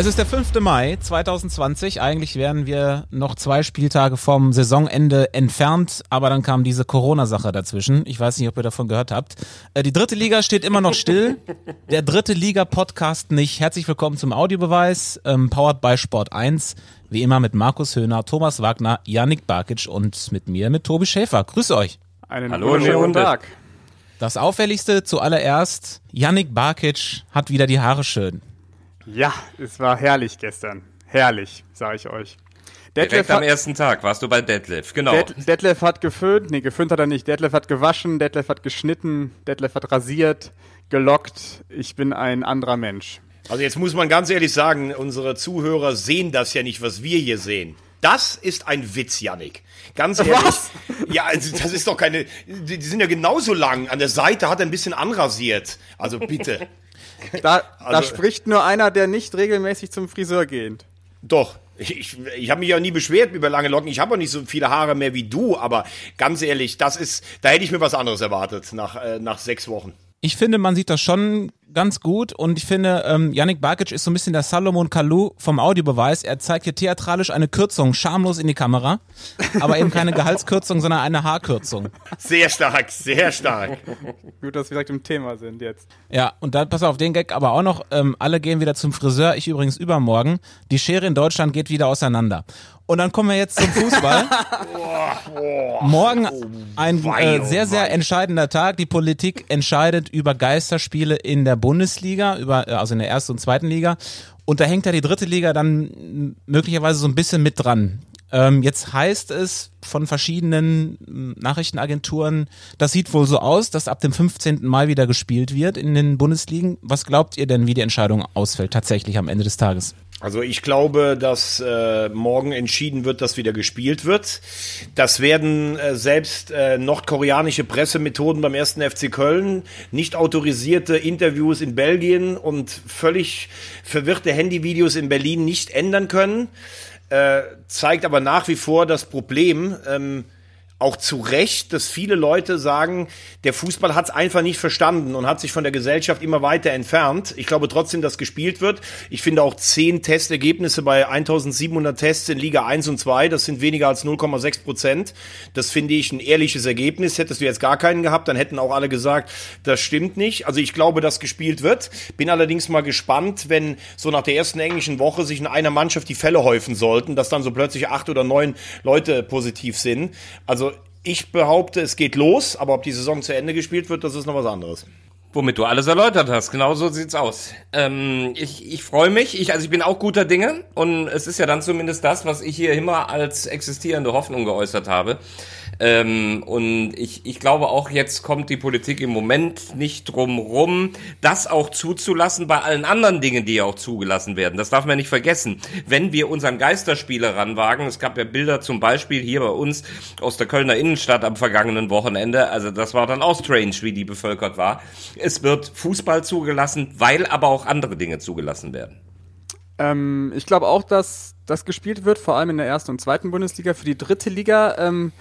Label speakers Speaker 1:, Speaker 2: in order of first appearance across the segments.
Speaker 1: Es ist der 5. Mai 2020. Eigentlich wären wir noch zwei Spieltage vom Saisonende entfernt, aber dann kam diese Corona-Sache dazwischen. Ich weiß nicht, ob ihr davon gehört habt. Äh, die dritte Liga steht immer noch still. Der dritte Liga-Podcast nicht. Herzlich willkommen zum Audiobeweis, ähm, powered by Sport 1. Wie immer mit Markus Höhner, Thomas Wagner, Yannick Barkic und mit mir, mit Tobi Schäfer. Grüße euch.
Speaker 2: Einen Hallo, schönen Tag.
Speaker 1: Das Auffälligste zuallererst, Yannick Barkic hat wieder die Haare schön.
Speaker 2: Ja, es war herrlich gestern. Herrlich, sage ich euch.
Speaker 3: Detlef Direkt am ersten Tag warst du bei Detlef, genau.
Speaker 2: Det Detlef hat geföhnt, nee, geföhnt hat er nicht. Detlef hat gewaschen, Detlef hat geschnitten, Detlef hat rasiert, gelockt. Ich bin ein anderer Mensch.
Speaker 3: Also jetzt muss man ganz ehrlich sagen, unsere Zuhörer sehen das ja nicht, was wir hier sehen. Das ist ein Witz, Yannick. Ganz ehrlich. Was? Ja, also das ist doch keine. Die sind ja genauso lang. An der Seite hat er ein bisschen anrasiert. Also bitte.
Speaker 2: Da, also, da spricht nur einer, der nicht regelmäßig zum Friseur geht.
Speaker 3: Doch. Ich, ich, habe mich ja nie beschwert über lange Locken. Ich habe auch nicht so viele Haare mehr wie du, aber ganz ehrlich, das ist, da hätte ich mir was anderes erwartet nach, äh, nach sechs Wochen.
Speaker 1: Ich finde, man sieht das schon ganz gut und ich finde, ähm, Yannick Barkic ist so ein bisschen der Salomon Kalou vom Audiobeweis. Er zeigt hier theatralisch eine Kürzung schamlos in die Kamera, aber eben keine Gehaltskürzung, sondern eine Haarkürzung.
Speaker 3: Sehr stark, sehr stark.
Speaker 2: gut, dass wir direkt im Thema sind jetzt.
Speaker 1: Ja, und dann pass auf den Gag aber auch noch, ähm, alle gehen wieder zum Friseur, ich übrigens übermorgen. Die Schere in Deutschland geht wieder auseinander. Und dann kommen wir jetzt zum Fußball. Morgen ein äh, sehr, sehr entscheidender Tag. Die Politik entscheidet über Geisterspiele in der Bundesliga, über, äh, also in der ersten und zweiten Liga. Und da hängt ja die dritte Liga dann möglicherweise so ein bisschen mit dran. Ähm, jetzt heißt es von verschiedenen Nachrichtenagenturen, das sieht wohl so aus, dass ab dem 15. Mai wieder gespielt wird in den Bundesligen. Was glaubt ihr denn, wie die Entscheidung ausfällt, tatsächlich am Ende des Tages?
Speaker 3: Also ich glaube, dass äh, morgen entschieden wird, dass wieder gespielt wird. Das werden äh, selbst äh, nordkoreanische Pressemethoden beim ersten FC Köln, nicht autorisierte Interviews in Belgien und völlig verwirrte Handyvideos in Berlin nicht ändern können. Äh, zeigt aber nach wie vor das Problem. Ähm, auch zu Recht, dass viele Leute sagen, der Fußball hat es einfach nicht verstanden und hat sich von der Gesellschaft immer weiter entfernt. Ich glaube trotzdem, dass gespielt wird. Ich finde auch zehn Testergebnisse bei 1700 Tests in Liga 1 und 2, das sind weniger als 0,6 Prozent. Das finde ich ein ehrliches Ergebnis. Hättest du jetzt gar keinen gehabt, dann hätten auch alle gesagt, das stimmt nicht. Also ich glaube, dass gespielt wird. Bin allerdings mal gespannt, wenn so nach der ersten englischen Woche sich in einer Mannschaft die Fälle häufen sollten, dass dann so plötzlich acht oder neun Leute positiv sind. Also ich behaupte, es geht los, aber ob die Saison zu Ende gespielt wird, das ist noch was anderes.
Speaker 4: Womit du alles erläutert hast, genau so sieht's aus. Ähm, ich ich freue mich, ich, also ich bin auch guter Dinge und es ist ja dann zumindest das, was ich hier immer als existierende Hoffnung geäußert habe. Ähm, und ich, ich glaube auch jetzt kommt die Politik im Moment nicht drum rum, das auch zuzulassen bei allen anderen Dingen, die auch zugelassen werden. Das darf man nicht vergessen. Wenn wir unseren Geisterspieler ranwagen, es gab ja Bilder zum Beispiel hier bei uns aus der Kölner Innenstadt am vergangenen Wochenende, also das war dann auch strange, wie die bevölkert war. Es wird Fußball zugelassen, weil aber auch andere Dinge zugelassen werden.
Speaker 2: Ähm, ich glaube auch, dass das gespielt wird, vor allem in der ersten und zweiten Bundesliga. Für die dritte Liga ähm,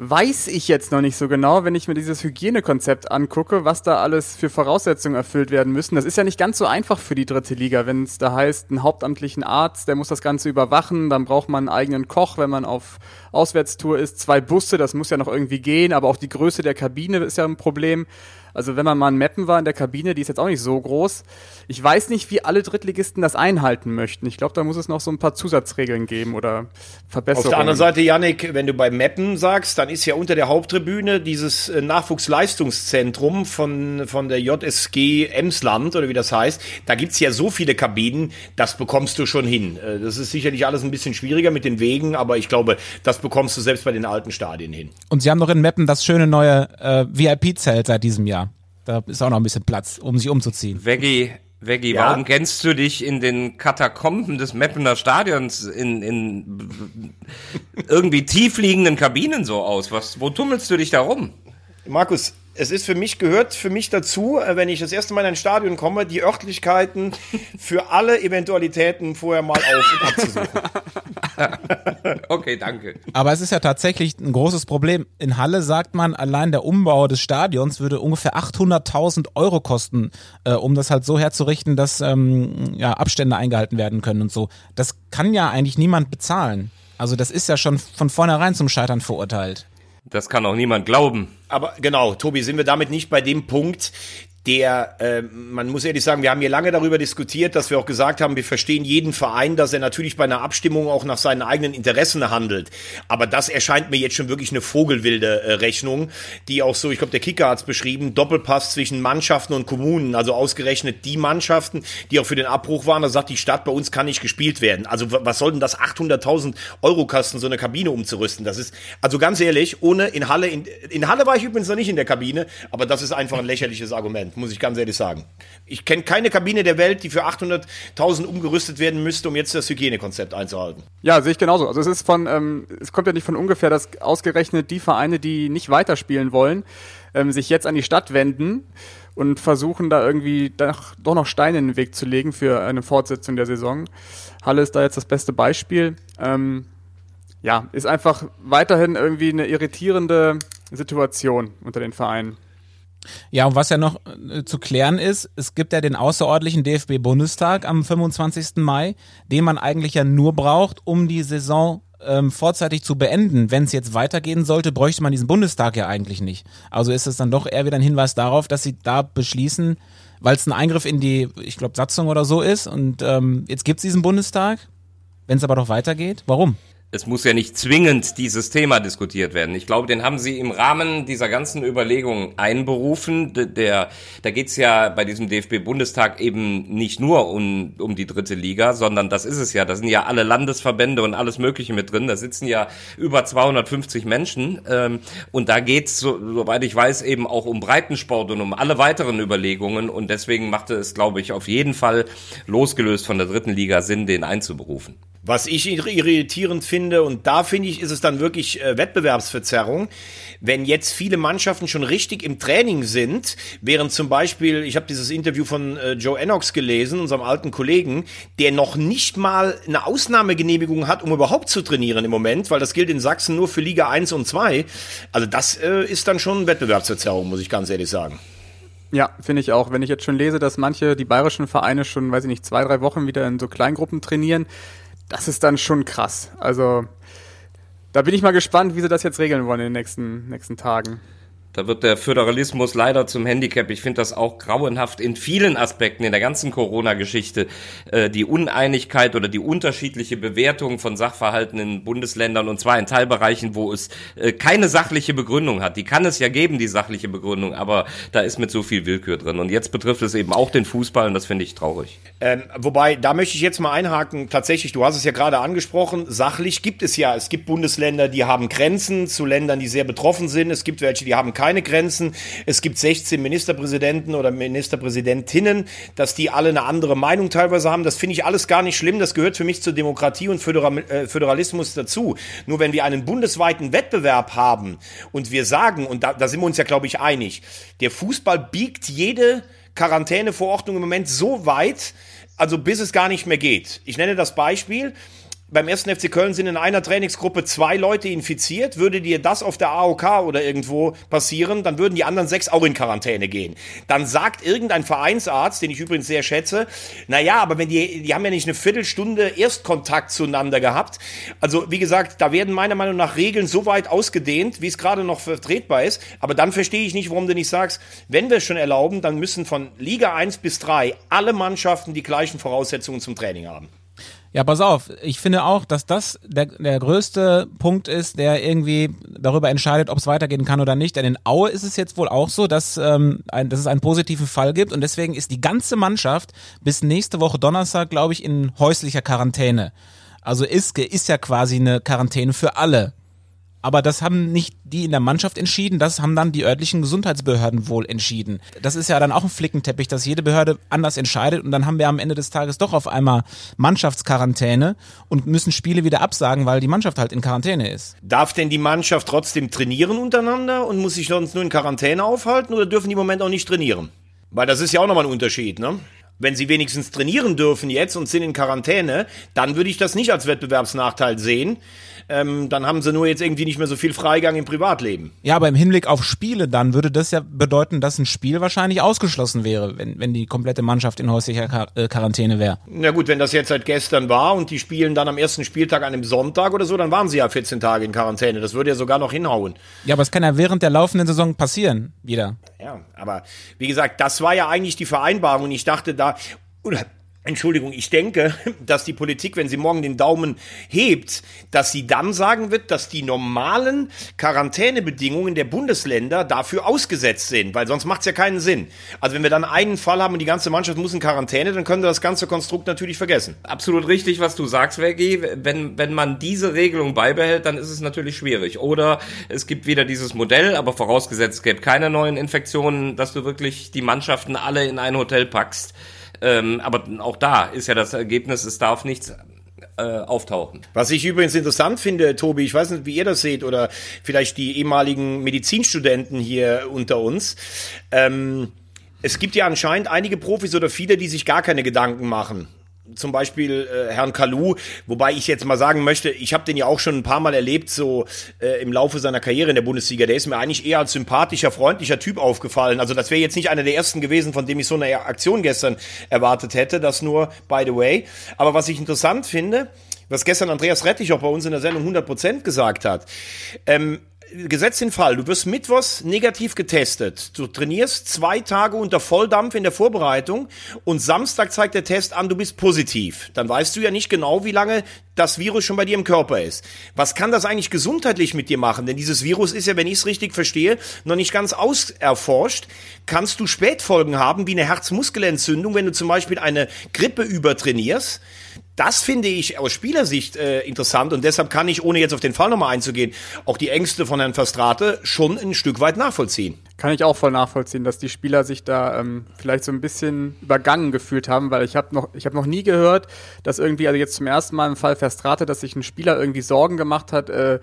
Speaker 2: weiß ich jetzt noch nicht so genau, wenn ich mir dieses Hygienekonzept angucke, was da alles für Voraussetzungen erfüllt werden müssen. Das ist ja nicht ganz so einfach für die dritte Liga, wenn es da heißt, einen hauptamtlichen Arzt, der muss das Ganze überwachen, dann braucht man einen eigenen Koch, wenn man auf Auswärtstour ist, zwei Busse, das muss ja noch irgendwie gehen, aber auch die Größe der Kabine ist ja ein Problem. Also wenn man mal in Mappen war in der Kabine, die ist jetzt auch nicht so groß. Ich weiß nicht, wie alle Drittligisten das einhalten möchten. Ich glaube, da muss es noch so ein paar Zusatzregeln geben oder Verbesserungen.
Speaker 3: Auf der anderen Seite, Yannick, wenn du bei Mappen sagst, dann ist ja unter der Haupttribüne dieses äh, Nachwuchsleistungszentrum von, von der JSG Emsland oder wie das heißt. Da gibt's ja so viele Kabinen, das bekommst du schon hin. Äh, das ist sicherlich alles ein bisschen schwieriger mit den Wegen, aber ich glaube, das bekommst du selbst bei den alten Stadien hin.
Speaker 1: Und sie haben noch in Mappen das schöne neue äh, VIP-Zelt seit diesem Jahr. Da ist auch noch ein bisschen Platz, um sich umzuziehen.
Speaker 4: Veggie, Veggie, ja? warum kennst du dich in den Katakomben des Meppener Stadions in, in irgendwie tiefliegenden Kabinen so aus? Was, wo tummelst du dich da rum?
Speaker 3: Markus, es ist für mich, gehört für mich dazu, äh, wenn ich das erste Mal in ein Stadion komme, die Örtlichkeiten für alle Eventualitäten vorher mal auf und abzusuchen.
Speaker 4: okay, danke.
Speaker 1: Aber es ist ja tatsächlich ein großes Problem. In Halle sagt man, allein der Umbau des Stadions würde ungefähr 800.000 Euro kosten, äh, um das halt so herzurichten, dass ähm, ja, Abstände eingehalten werden können und so. Das kann ja eigentlich niemand bezahlen. Also das ist ja schon von vornherein zum Scheitern verurteilt.
Speaker 4: Das kann auch niemand glauben.
Speaker 3: Aber genau, Tobi, sind wir damit nicht bei dem Punkt, der, äh, man muss ehrlich sagen, wir haben hier lange darüber diskutiert, dass wir auch gesagt haben, wir verstehen jeden Verein, dass er natürlich bei einer Abstimmung auch nach seinen eigenen Interessen handelt. Aber das erscheint mir jetzt schon wirklich eine vogelwilde äh, Rechnung, die auch so, ich glaube, der Kicker hat es beschrieben, Doppelpass zwischen Mannschaften und Kommunen, also ausgerechnet die Mannschaften, die auch für den Abbruch waren, da sagt die Stadt, bei uns kann nicht gespielt werden. Also was soll denn das 800.000 Euro kosten, so eine Kabine umzurüsten? Das ist, also ganz ehrlich, ohne in Halle, in, in Halle war ich übrigens noch nicht in der Kabine, aber das ist einfach ein lächerliches Argument muss ich ganz ehrlich sagen. Ich kenne keine Kabine der Welt, die für 800.000 umgerüstet werden müsste, um jetzt das Hygienekonzept einzuhalten.
Speaker 2: Ja, sehe ich genauso. Also es ist von, ähm, es kommt ja nicht von ungefähr, dass ausgerechnet die Vereine, die nicht weiterspielen wollen, ähm, sich jetzt an die Stadt wenden und versuchen da irgendwie doch, doch noch Steine in den Weg zu legen für eine Fortsetzung der Saison. Halle ist da jetzt das beste Beispiel. Ähm, ja, ist einfach weiterhin irgendwie eine irritierende Situation unter den Vereinen.
Speaker 1: Ja, und was ja noch äh, zu klären ist, es gibt ja den außerordentlichen DFB-Bundestag am 25. Mai, den man eigentlich ja nur braucht, um die Saison ähm, vorzeitig zu beenden. Wenn es jetzt weitergehen sollte, bräuchte man diesen Bundestag ja eigentlich nicht. Also ist es dann doch eher wieder ein Hinweis darauf, dass sie da beschließen, weil es ein Eingriff in die, ich glaube, Satzung oder so ist. Und ähm, jetzt gibt es diesen Bundestag. Wenn es aber doch weitergeht, warum?
Speaker 4: Es muss ja nicht zwingend dieses Thema diskutiert werden. Ich glaube, den haben Sie im Rahmen dieser ganzen Überlegungen einberufen. Der, da geht's ja bei diesem DFB-Bundestag eben nicht nur um, um die dritte Liga, sondern das ist es ja. Da sind ja alle Landesverbände und alles Mögliche mit drin. Da sitzen ja über 250 Menschen. Ähm, und da geht's, so, soweit ich weiß, eben auch um Breitensport und um alle weiteren Überlegungen. Und deswegen machte es, glaube ich, auf jeden Fall losgelöst von der dritten Liga Sinn, den einzuberufen.
Speaker 3: Was ich irritierend finde, und da finde ich, ist es dann wirklich äh, Wettbewerbsverzerrung, wenn jetzt viele Mannschaften schon richtig im Training sind, während zum Beispiel, ich habe dieses Interview von äh, Joe Enox gelesen, unserem alten Kollegen, der noch nicht mal eine Ausnahmegenehmigung hat, um überhaupt zu trainieren im Moment, weil das gilt in Sachsen nur für Liga 1 und 2. Also das äh, ist dann schon Wettbewerbsverzerrung, muss ich ganz ehrlich sagen.
Speaker 2: Ja, finde ich auch. Wenn ich jetzt schon lese, dass manche, die bayerischen Vereine schon, weiß ich nicht, zwei, drei Wochen wieder in so Kleingruppen trainieren, das ist dann schon krass. Also da bin ich mal gespannt, wie sie das jetzt regeln wollen in den nächsten, nächsten Tagen.
Speaker 4: Da wird der Föderalismus leider zum Handicap. Ich finde das auch grauenhaft in vielen Aspekten in der ganzen Corona-Geschichte. Äh, die Uneinigkeit oder die unterschiedliche Bewertung von Sachverhalten in Bundesländern und zwar in Teilbereichen, wo es äh, keine sachliche Begründung hat. Die kann es ja geben, die sachliche Begründung, aber da ist mit so viel Willkür drin. Und jetzt betrifft es eben auch den Fußball und das finde ich traurig.
Speaker 3: Ähm, wobei, da möchte ich jetzt mal einhaken. Tatsächlich, du hast es ja gerade angesprochen, sachlich gibt es ja, es gibt Bundesländer, die haben Grenzen zu Ländern, die sehr betroffen sind. Es gibt welche, die haben keine keine Grenzen. Es gibt 16 Ministerpräsidenten oder Ministerpräsidentinnen, dass die alle eine andere Meinung teilweise haben. Das finde ich alles gar nicht schlimm. Das gehört für mich zur Demokratie und äh, Föderalismus dazu. Nur wenn wir einen bundesweiten Wettbewerb haben und wir sagen, und da, da sind wir uns ja, glaube ich, einig, der Fußball biegt jede Quarantäneverordnung im Moment so weit, also bis es gar nicht mehr geht. Ich nenne das Beispiel beim ersten FC Köln sind in einer Trainingsgruppe zwei Leute infiziert. Würde dir das auf der AOK oder irgendwo passieren, dann würden die anderen sechs auch in Quarantäne gehen. Dann sagt irgendein Vereinsarzt, den ich übrigens sehr schätze, na ja, aber wenn die, die haben ja nicht eine Viertelstunde Erstkontakt zueinander gehabt. Also, wie gesagt, da werden meiner Meinung nach Regeln so weit ausgedehnt, wie es gerade noch vertretbar ist. Aber dann verstehe ich nicht, warum du nicht sagst, wenn wir es schon erlauben, dann müssen von Liga 1 bis 3 alle Mannschaften die gleichen Voraussetzungen zum Training haben.
Speaker 1: Ja, pass auf. Ich finde auch, dass das der, der größte Punkt ist, der irgendwie darüber entscheidet, ob es weitergehen kann oder nicht. Denn in Aue ist es jetzt wohl auch so, dass, ähm, ein, dass es einen positiven Fall gibt und deswegen ist die ganze Mannschaft bis nächste Woche Donnerstag, glaube ich, in häuslicher Quarantäne. Also Iske ist ja quasi eine Quarantäne für alle. Aber das haben nicht die in der Mannschaft entschieden, das haben dann die örtlichen Gesundheitsbehörden wohl entschieden. Das ist ja dann auch ein Flickenteppich, dass jede Behörde anders entscheidet und dann haben wir am Ende des Tages doch auf einmal Mannschaftsquarantäne und müssen Spiele wieder absagen, weil die Mannschaft halt in Quarantäne ist.
Speaker 3: Darf denn die Mannschaft trotzdem trainieren untereinander und muss sich sonst nur in Quarantäne aufhalten oder dürfen die im Moment auch nicht trainieren? Weil das ist ja auch nochmal ein Unterschied, ne? Wenn sie wenigstens trainieren dürfen jetzt und sind in Quarantäne, dann würde ich das nicht als Wettbewerbsnachteil sehen ähm, dann haben sie nur jetzt irgendwie nicht mehr so viel Freigang im Privatleben.
Speaker 1: Ja, aber im Hinblick auf Spiele dann würde das ja bedeuten, dass ein Spiel wahrscheinlich ausgeschlossen wäre, wenn, wenn die komplette Mannschaft in häuslicher Quar äh, Quarantäne wäre.
Speaker 3: Na gut, wenn das jetzt seit gestern war und die spielen dann am ersten Spieltag an einem Sonntag oder so, dann waren sie ja 14 Tage in Quarantäne. Das würde ja sogar noch hinhauen.
Speaker 1: Ja, aber es kann ja während der laufenden Saison passieren, wieder.
Speaker 3: Ja, aber wie gesagt, das war ja eigentlich die Vereinbarung und ich dachte da, oder Entschuldigung, ich denke, dass die Politik, wenn sie morgen den Daumen hebt, dass sie dann sagen wird, dass die normalen Quarantänebedingungen der Bundesländer dafür ausgesetzt sind, weil sonst macht es ja keinen Sinn. Also wenn wir dann einen Fall haben und die ganze Mannschaft muss in Quarantäne, dann können wir das ganze Konstrukt natürlich vergessen.
Speaker 4: Absolut richtig, was du sagst, Vergi. Wenn, wenn man diese Regelung beibehält, dann ist es natürlich schwierig. Oder es gibt wieder dieses Modell, aber vorausgesetzt es gäbe keine neuen Infektionen, dass du wirklich die Mannschaften alle in ein Hotel packst ähm, aber auch da ist ja das Ergebnis, es darf nichts äh, auftauchen.
Speaker 3: Was ich übrigens interessant finde, Tobi, ich weiß nicht, wie ihr das seht oder vielleicht die ehemaligen Medizinstudenten hier unter uns. Ähm, es gibt ja anscheinend einige Profis oder viele, die sich gar keine Gedanken machen zum Beispiel äh, Herrn Kalu, wobei ich jetzt mal sagen möchte, ich habe den ja auch schon ein paar Mal erlebt, so äh, im Laufe seiner Karriere in der Bundesliga. Der ist mir eigentlich eher als sympathischer, freundlicher Typ aufgefallen. Also das wäre jetzt nicht einer der ersten gewesen, von dem ich so eine Aktion gestern erwartet hätte. Das nur by the way. Aber was ich interessant finde, was gestern Andreas Rettich auch bei uns in der Sendung 100% gesagt hat, ähm, gesetzt den Fall, du wirst mittwochs negativ getestet. Du trainierst zwei Tage unter Volldampf in der Vorbereitung und Samstag zeigt der Test an, du bist positiv. Dann weißt du ja nicht genau, wie lange das Virus schon bei dir im Körper ist. Was kann das eigentlich gesundheitlich mit dir machen? Denn dieses Virus ist ja, wenn ich es richtig verstehe, noch nicht ganz auserforscht. Kannst du Spätfolgen haben, wie eine Herzmuskelentzündung, wenn du zum Beispiel eine Grippe übertrainierst? Das finde ich aus Spielersicht äh, interessant und deshalb kann ich, ohne jetzt auf den Fall nochmal einzugehen, auch die Ängste von Herrn Verstrate schon ein Stück weit nachvollziehen.
Speaker 2: Kann ich auch voll nachvollziehen, dass die Spieler sich da ähm, vielleicht so ein bisschen übergangen gefühlt haben, weil ich habe noch, ich noch nie gehört, dass irgendwie, also jetzt zum ersten Mal im Fall Verstrate, dass sich ein Spieler irgendwie Sorgen gemacht hat, äh,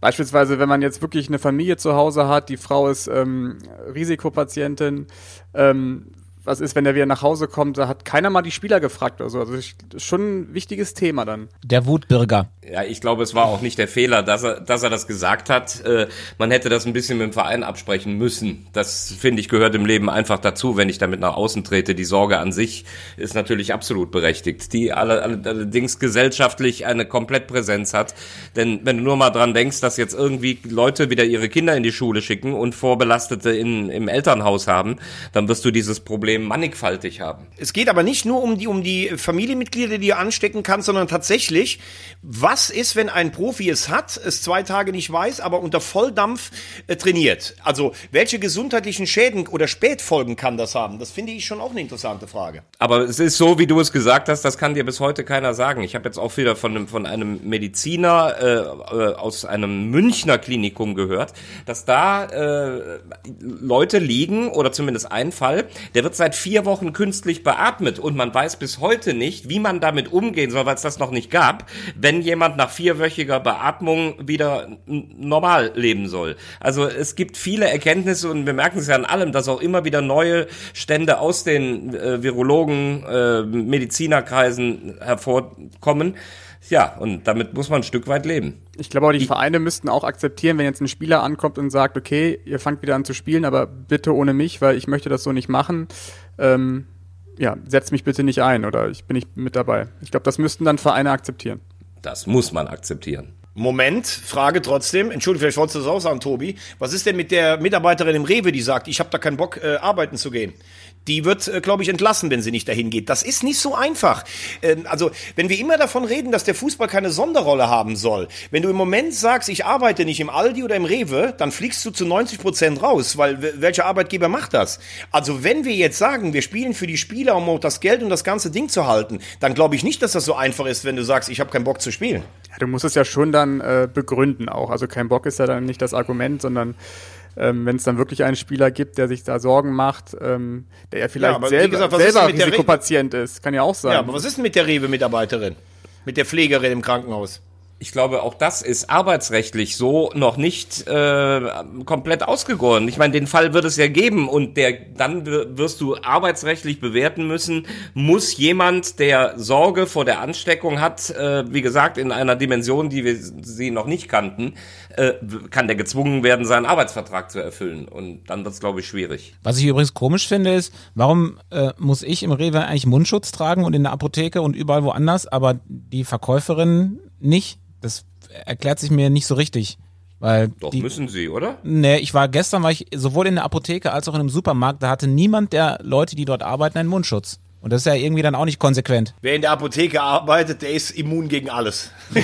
Speaker 2: Beispielsweise, wenn man jetzt wirklich eine Familie zu Hause hat, die Frau ist ähm, Risikopatientin, ähm, was ist, wenn er wieder nach Hause kommt, da hat keiner mal die Spieler gefragt oder so. Also das ist schon ein wichtiges Thema dann.
Speaker 1: Der Wutbürger.
Speaker 4: Ja, ich glaube, es war auch nicht der Fehler, dass er, dass er das gesagt hat. Äh, man hätte das ein bisschen mit dem Verein absprechen müssen. Das, finde ich, gehört im Leben einfach dazu, wenn ich damit nach außen trete. Die Sorge an sich ist natürlich absolut berechtigt, die allerdings gesellschaftlich eine Komplettpräsenz hat. Denn wenn du nur mal dran denkst, dass jetzt irgendwie Leute wieder ihre Kinder in die Schule schicken und Vorbelastete in, im Elternhaus haben, dann wirst du dieses Problem Problem mannigfaltig haben.
Speaker 3: Es geht aber nicht nur um die, um die Familienmitglieder, die du anstecken kannst, sondern tatsächlich, was ist, wenn ein Profi es hat, es zwei Tage nicht weiß, aber unter Volldampf äh, trainiert? Also, welche gesundheitlichen Schäden oder Spätfolgen kann das haben? Das finde ich schon auch eine interessante Frage.
Speaker 4: Aber es ist so, wie du es gesagt hast, das kann dir bis heute keiner sagen. Ich habe jetzt auch wieder von einem, von einem Mediziner äh, äh, aus einem Münchner Klinikum gehört, dass da äh, Leute liegen, oder zumindest ein Fall, der wird seit vier Wochen künstlich beatmet und man weiß bis heute nicht, wie man damit umgehen soll, weil es das noch nicht gab, wenn jemand nach vierwöchiger Beatmung wieder normal leben soll. Also es gibt viele Erkenntnisse und wir merken es ja an allem, dass auch immer wieder neue Stände aus den äh, Virologen, äh, Medizinerkreisen hervorkommen. Ja, und damit muss man ein Stück weit leben.
Speaker 2: Ich glaube auch, die Vereine müssten auch akzeptieren, wenn jetzt ein Spieler ankommt und sagt, okay, ihr fangt wieder an zu spielen, aber bitte ohne mich, weil ich möchte das so nicht machen. Ähm, ja, setzt mich bitte nicht ein oder ich bin nicht mit dabei. Ich glaube, das müssten dann Vereine akzeptieren.
Speaker 4: Das muss man akzeptieren.
Speaker 3: Moment, Frage trotzdem. Entschuldigung, vielleicht wolltest du das auch sagen, Tobi. Was ist denn mit der Mitarbeiterin im Rewe, die sagt, ich habe da keinen Bock, äh, arbeiten zu gehen? die wird, äh, glaube ich, entlassen, wenn sie nicht dahin geht. Das ist nicht so einfach. Ähm, also, wenn wir immer davon reden, dass der Fußball keine Sonderrolle haben soll, wenn du im Moment sagst, ich arbeite nicht im Aldi oder im Rewe, dann fliegst du zu 90 Prozent raus, weil welcher Arbeitgeber macht das? Also, wenn wir jetzt sagen, wir spielen für die Spieler, um das Geld und das ganze Ding zu halten, dann glaube ich nicht, dass das so einfach ist, wenn du sagst, ich habe keinen Bock zu spielen.
Speaker 2: Ja, du musst es ja schon dann äh, begründen auch. Also kein Bock ist ja dann nicht das Argument, sondern ähm, wenn es dann wirklich einen Spieler gibt, der sich da Sorgen macht, ähm, der ja vielleicht ja, selber, gesagt, selber Risikopatient ist. Kann ja auch sein. Ja,
Speaker 3: aber was ist denn mit der Rewe-Mitarbeiterin? Mit der Pflegerin im Krankenhaus?
Speaker 4: Ich glaube, auch das ist arbeitsrechtlich so noch nicht äh, komplett ausgegoren. Ich meine, den Fall wird es ja geben und der dann wirst du arbeitsrechtlich bewerten müssen, muss jemand, der Sorge vor der Ansteckung hat, äh, wie gesagt, in einer Dimension, die wir sie noch nicht kannten, äh, kann der gezwungen werden, seinen Arbeitsvertrag zu erfüllen. Und dann wird es, glaube ich, schwierig.
Speaker 1: Was ich übrigens komisch finde, ist, warum äh, muss ich im Rewe eigentlich Mundschutz tragen und in der Apotheke und überall woanders, aber die Verkäuferin nicht? Das erklärt sich mir nicht so richtig. Weil
Speaker 4: Doch die, müssen sie, oder?
Speaker 1: Nee, ich war gestern, war ich sowohl in der Apotheke als auch in einem Supermarkt, da hatte niemand der Leute, die dort arbeiten, einen Mundschutz. Und das ist ja irgendwie dann auch nicht konsequent.
Speaker 3: Wer in der Apotheke arbeitet, der ist immun gegen alles.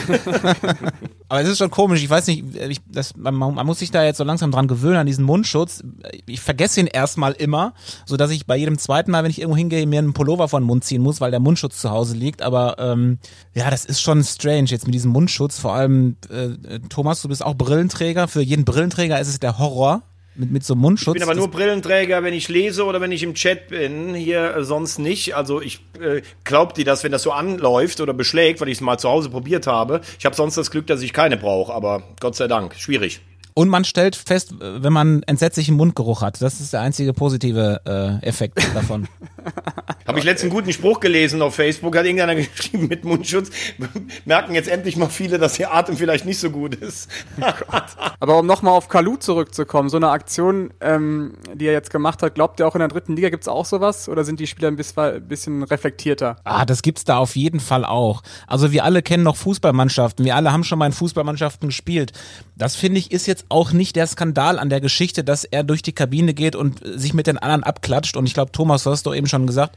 Speaker 1: Aber es ist schon komisch. Ich weiß nicht, ich, das, man, man, muss sich da jetzt so langsam dran gewöhnen an diesen Mundschutz. Ich vergesse ihn erstmal immer, so dass ich bei jedem zweiten Mal, wenn ich irgendwo hingehe, mir einen Pullover von den Mund ziehen muss, weil der Mundschutz zu Hause liegt. Aber ähm, ja, das ist schon strange jetzt mit diesem Mundschutz. Vor allem, äh, Thomas, du bist auch Brillenträger. Für jeden Brillenträger ist es der Horror mit, mit so einem Mundschutz.
Speaker 3: Ich bin aber nur Brillenträger, wenn ich lese oder wenn ich im Chat bin. Hier äh, sonst nicht. Also ich äh, glaubt die das, wenn das so anläuft oder beschlägt, weil ich es mal zu Hause probiert habe. Ich habe sonst das Glück, dass ich keine brauche, aber Gott sei Dank, schwierig.
Speaker 1: Und man stellt fest, wenn man entsetzlichen Mundgeruch hat. Das ist der einzige positive äh, Effekt davon.
Speaker 3: Habe ich letzten guten Spruch gelesen auf Facebook, hat irgendeiner geschrieben mit Mundschutz. Merken jetzt endlich mal viele, dass ihr Atem vielleicht nicht so gut ist.
Speaker 2: Aber um nochmal auf Kalu zurückzukommen, so eine Aktion, ähm, die er jetzt gemacht hat, glaubt ihr auch in der dritten Liga gibt es auch sowas? Oder sind die Spieler ein bisschen reflektierter?
Speaker 1: Ah, das gibt's da auf jeden Fall auch. Also wir alle kennen noch Fußballmannschaften. Wir alle haben schon mal in Fußballmannschaften gespielt. Das finde ich ist jetzt auch nicht der Skandal an der Geschichte, dass er durch die Kabine geht und sich mit den anderen abklatscht. Und ich glaube, Thomas, du hast doch eben schon gesagt,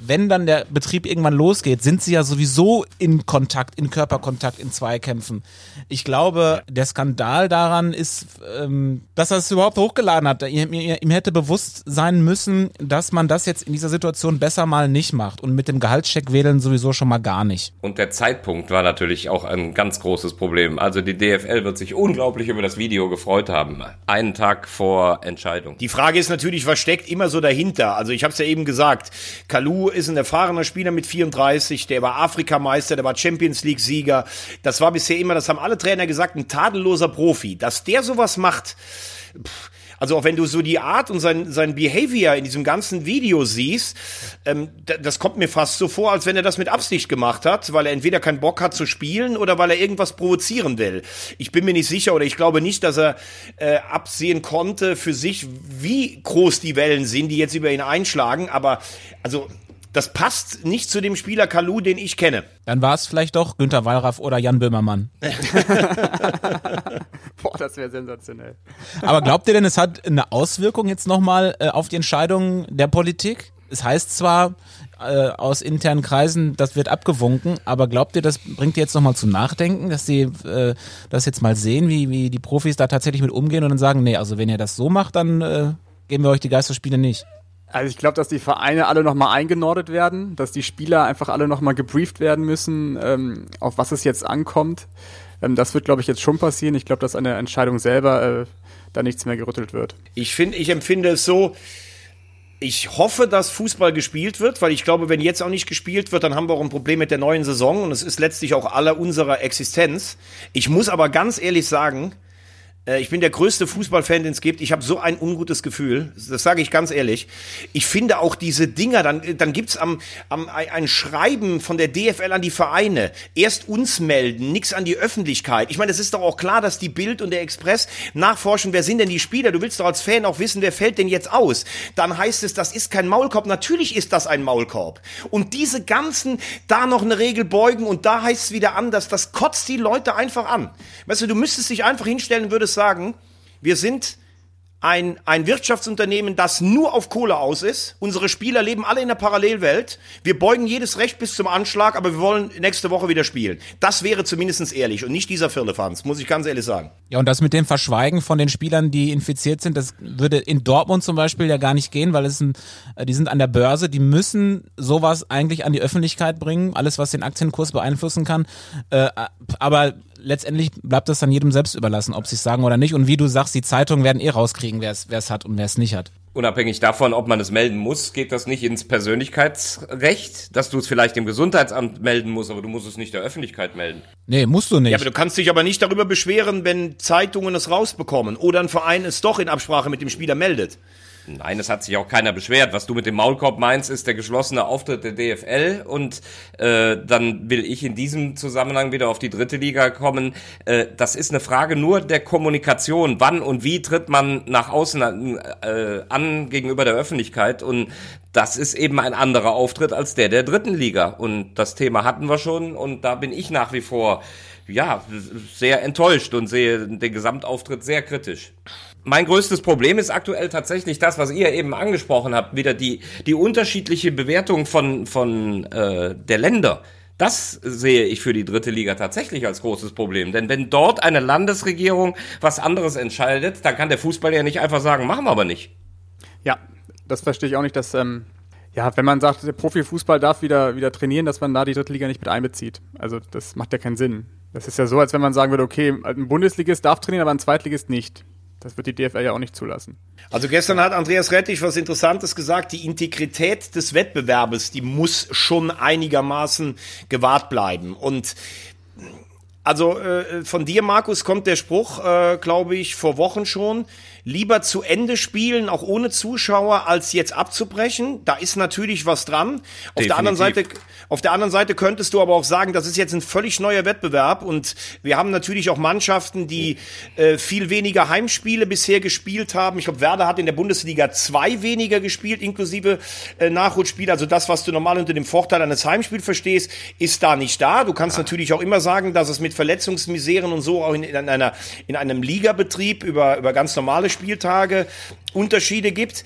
Speaker 1: wenn dann der Betrieb irgendwann losgeht, sind sie ja sowieso in Kontakt, in Körperkontakt, in Zweikämpfen. Ich glaube, der Skandal daran ist, ähm, dass er es überhaupt hochgeladen hat. Ihm, ihm hätte bewusst sein müssen, dass man das jetzt in dieser Situation besser mal nicht macht. Und mit dem Gehaltscheck wählen sowieso schon mal gar nicht.
Speaker 4: Und der Zeitpunkt war natürlich auch ein ganz großes Problem. Also die DFL wird sich unglaublich über das Video gefreut haben. Einen Tag vor Entscheidung.
Speaker 3: Die Frage ist natürlich, was steckt immer so dahinter? Also ich habe es ja eben gesagt, Kalu ist ein erfahrener Spieler mit 34, der war Afrikameister, der war Champions League Sieger. Das war bisher immer, das haben alle Trainer gesagt, ein tadelloser Profi. Dass der sowas macht, pff, also auch wenn du so die Art und sein, sein Behavior in diesem ganzen Video siehst, ähm, das kommt mir fast so vor, als wenn er das mit Absicht gemacht hat, weil er entweder keinen Bock hat zu spielen oder weil er irgendwas provozieren will. Ich bin mir nicht sicher oder ich glaube nicht, dass er äh, absehen konnte für sich, wie groß die Wellen sind, die jetzt über ihn einschlagen. Aber also das passt nicht zu dem Spieler Kalu, den ich kenne.
Speaker 1: Dann war es vielleicht doch Günter Wallraff oder Jan Böhmermann.
Speaker 2: Boah, das wäre sensationell.
Speaker 1: Aber glaubt ihr denn, es hat eine Auswirkung jetzt nochmal äh, auf die Entscheidung der Politik? Es heißt zwar äh, aus internen Kreisen, das wird abgewunken, aber glaubt ihr, das bringt ihr jetzt nochmal zum Nachdenken, dass sie äh, das jetzt mal sehen, wie, wie die Profis da tatsächlich mit umgehen und dann sagen, nee, also wenn ihr das so macht, dann äh, geben wir euch die Geisterspiele nicht?
Speaker 2: Also ich glaube, dass die Vereine alle nochmal eingenordet werden, dass die Spieler einfach alle nochmal gebrieft werden müssen, ähm, auf was es jetzt ankommt. Ähm, das wird, glaube ich, jetzt schon passieren. Ich glaube, dass an der Entscheidung selber äh, da nichts mehr gerüttelt wird.
Speaker 3: Ich finde, ich empfinde es so, ich hoffe, dass Fußball gespielt wird, weil ich glaube, wenn jetzt auch nicht gespielt wird, dann haben wir auch ein Problem mit der neuen Saison und es ist letztlich auch aller unserer Existenz. Ich muss aber ganz ehrlich sagen, ich bin der größte Fußballfan, den es gibt. Ich habe so ein ungutes Gefühl. Das sage ich ganz ehrlich. Ich finde auch diese Dinger, dann, dann gibt's am, am ein Schreiben von der DFL an die Vereine. Erst uns melden, nix an die Öffentlichkeit. Ich meine, es ist doch auch klar, dass die Bild und der Express nachforschen, wer sind denn die Spieler? Du willst doch als Fan auch wissen, wer fällt denn jetzt aus? Dann heißt es, das ist kein Maulkorb. Natürlich ist das ein Maulkorb. Und diese ganzen, da noch eine Regel beugen und da heißt es wieder anders, das kotzt die Leute einfach an. Weißt du, du müsstest dich einfach hinstellen und würdest sagen, wir sind ein, ein Wirtschaftsunternehmen, das nur auf Kohle aus ist. Unsere Spieler leben alle in der Parallelwelt. Wir beugen jedes Recht bis zum Anschlag, aber wir wollen nächste Woche wieder spielen. Das wäre zumindest ehrlich und nicht dieser Firlefanz, muss ich ganz ehrlich sagen.
Speaker 1: Ja, und das mit dem Verschweigen von den Spielern, die infiziert sind, das würde in Dortmund zum Beispiel ja gar nicht gehen, weil es ein, äh, die sind an der Börse, die müssen sowas eigentlich an die Öffentlichkeit bringen, alles was den Aktienkurs beeinflussen kann. Äh, aber letztendlich bleibt das dann jedem selbst überlassen, ob sie es sagen oder nicht. Und wie du sagst, die Zeitungen werden eh rauskriegen, wer es hat und wer es nicht hat.
Speaker 4: Unabhängig davon, ob man es melden muss, geht das nicht ins Persönlichkeitsrecht, dass du es vielleicht dem Gesundheitsamt melden musst, aber du musst es nicht der Öffentlichkeit melden.
Speaker 1: Nee, musst du nicht.
Speaker 3: Ja, aber du kannst dich aber nicht darüber beschweren, wenn Zeitungen es rausbekommen oder ein Verein es doch in Absprache mit dem Spieler meldet.
Speaker 4: Nein, es hat sich auch keiner beschwert. Was du mit dem Maulkorb meinst, ist der geschlossene Auftritt der DFL und äh, dann will ich in diesem Zusammenhang wieder auf die dritte Liga kommen. Äh, das ist eine Frage nur der Kommunikation. Wann und wie tritt man nach außen äh, an gegenüber der Öffentlichkeit? Und das ist eben ein anderer Auftritt als der der dritten Liga. Und das Thema hatten wir schon und da bin ich nach wie vor ja sehr enttäuscht und sehe den Gesamtauftritt sehr kritisch mein größtes Problem ist aktuell tatsächlich das, was ihr eben angesprochen habt, wieder die, die unterschiedliche Bewertung von, von äh, der Länder. Das sehe ich für die dritte Liga tatsächlich als großes Problem. Denn wenn dort eine Landesregierung was anderes entscheidet, dann kann der Fußball ja nicht einfach sagen, machen wir aber nicht.
Speaker 2: Ja, das verstehe ich auch nicht, dass, ähm, ja, wenn man sagt, der Profifußball darf wieder, wieder trainieren, dass man da die dritte Liga nicht mit einbezieht. Also das macht ja keinen Sinn. Das ist ja so, als wenn man sagen würde, okay, ein Bundesligist darf trainieren, aber ein Zweitligist nicht. Das wird die DFL ja auch nicht zulassen.
Speaker 3: Also gestern hat Andreas Rettich was Interessantes gesagt. Die Integrität des Wettbewerbes, die muss schon einigermaßen gewahrt bleiben. Und also äh, von dir, Markus, kommt der Spruch, äh, glaube ich, vor Wochen schon lieber zu Ende spielen, auch ohne Zuschauer, als jetzt abzubrechen. Da ist natürlich was dran. Auf der anderen Seite, auf der anderen Seite könntest du aber auch sagen, das ist jetzt ein völlig neuer Wettbewerb und wir haben natürlich auch Mannschaften, die äh, viel weniger Heimspiele bisher gespielt haben. Ich glaube, Werder hat in der Bundesliga zwei weniger gespielt, inklusive äh, Nachholspiele. Also das, was du normal unter dem Vorteil eines Heimspiels verstehst, ist da nicht da. Du kannst ja. natürlich auch immer sagen, dass es mit Verletzungsmiseren und so auch in, in einer in einem Ligabetrieb über über ganz normale Spieltage Unterschiede gibt.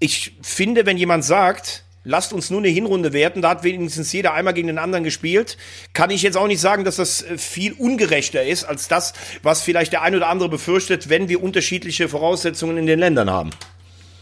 Speaker 3: Ich finde, wenn jemand sagt, lasst uns nur eine Hinrunde werten, da hat wenigstens jeder einmal gegen den anderen gespielt, kann ich jetzt auch nicht sagen, dass das äh, viel ungerechter ist als das, was vielleicht der ein oder andere befürchtet, wenn wir unterschiedliche Voraussetzungen in den Ländern haben.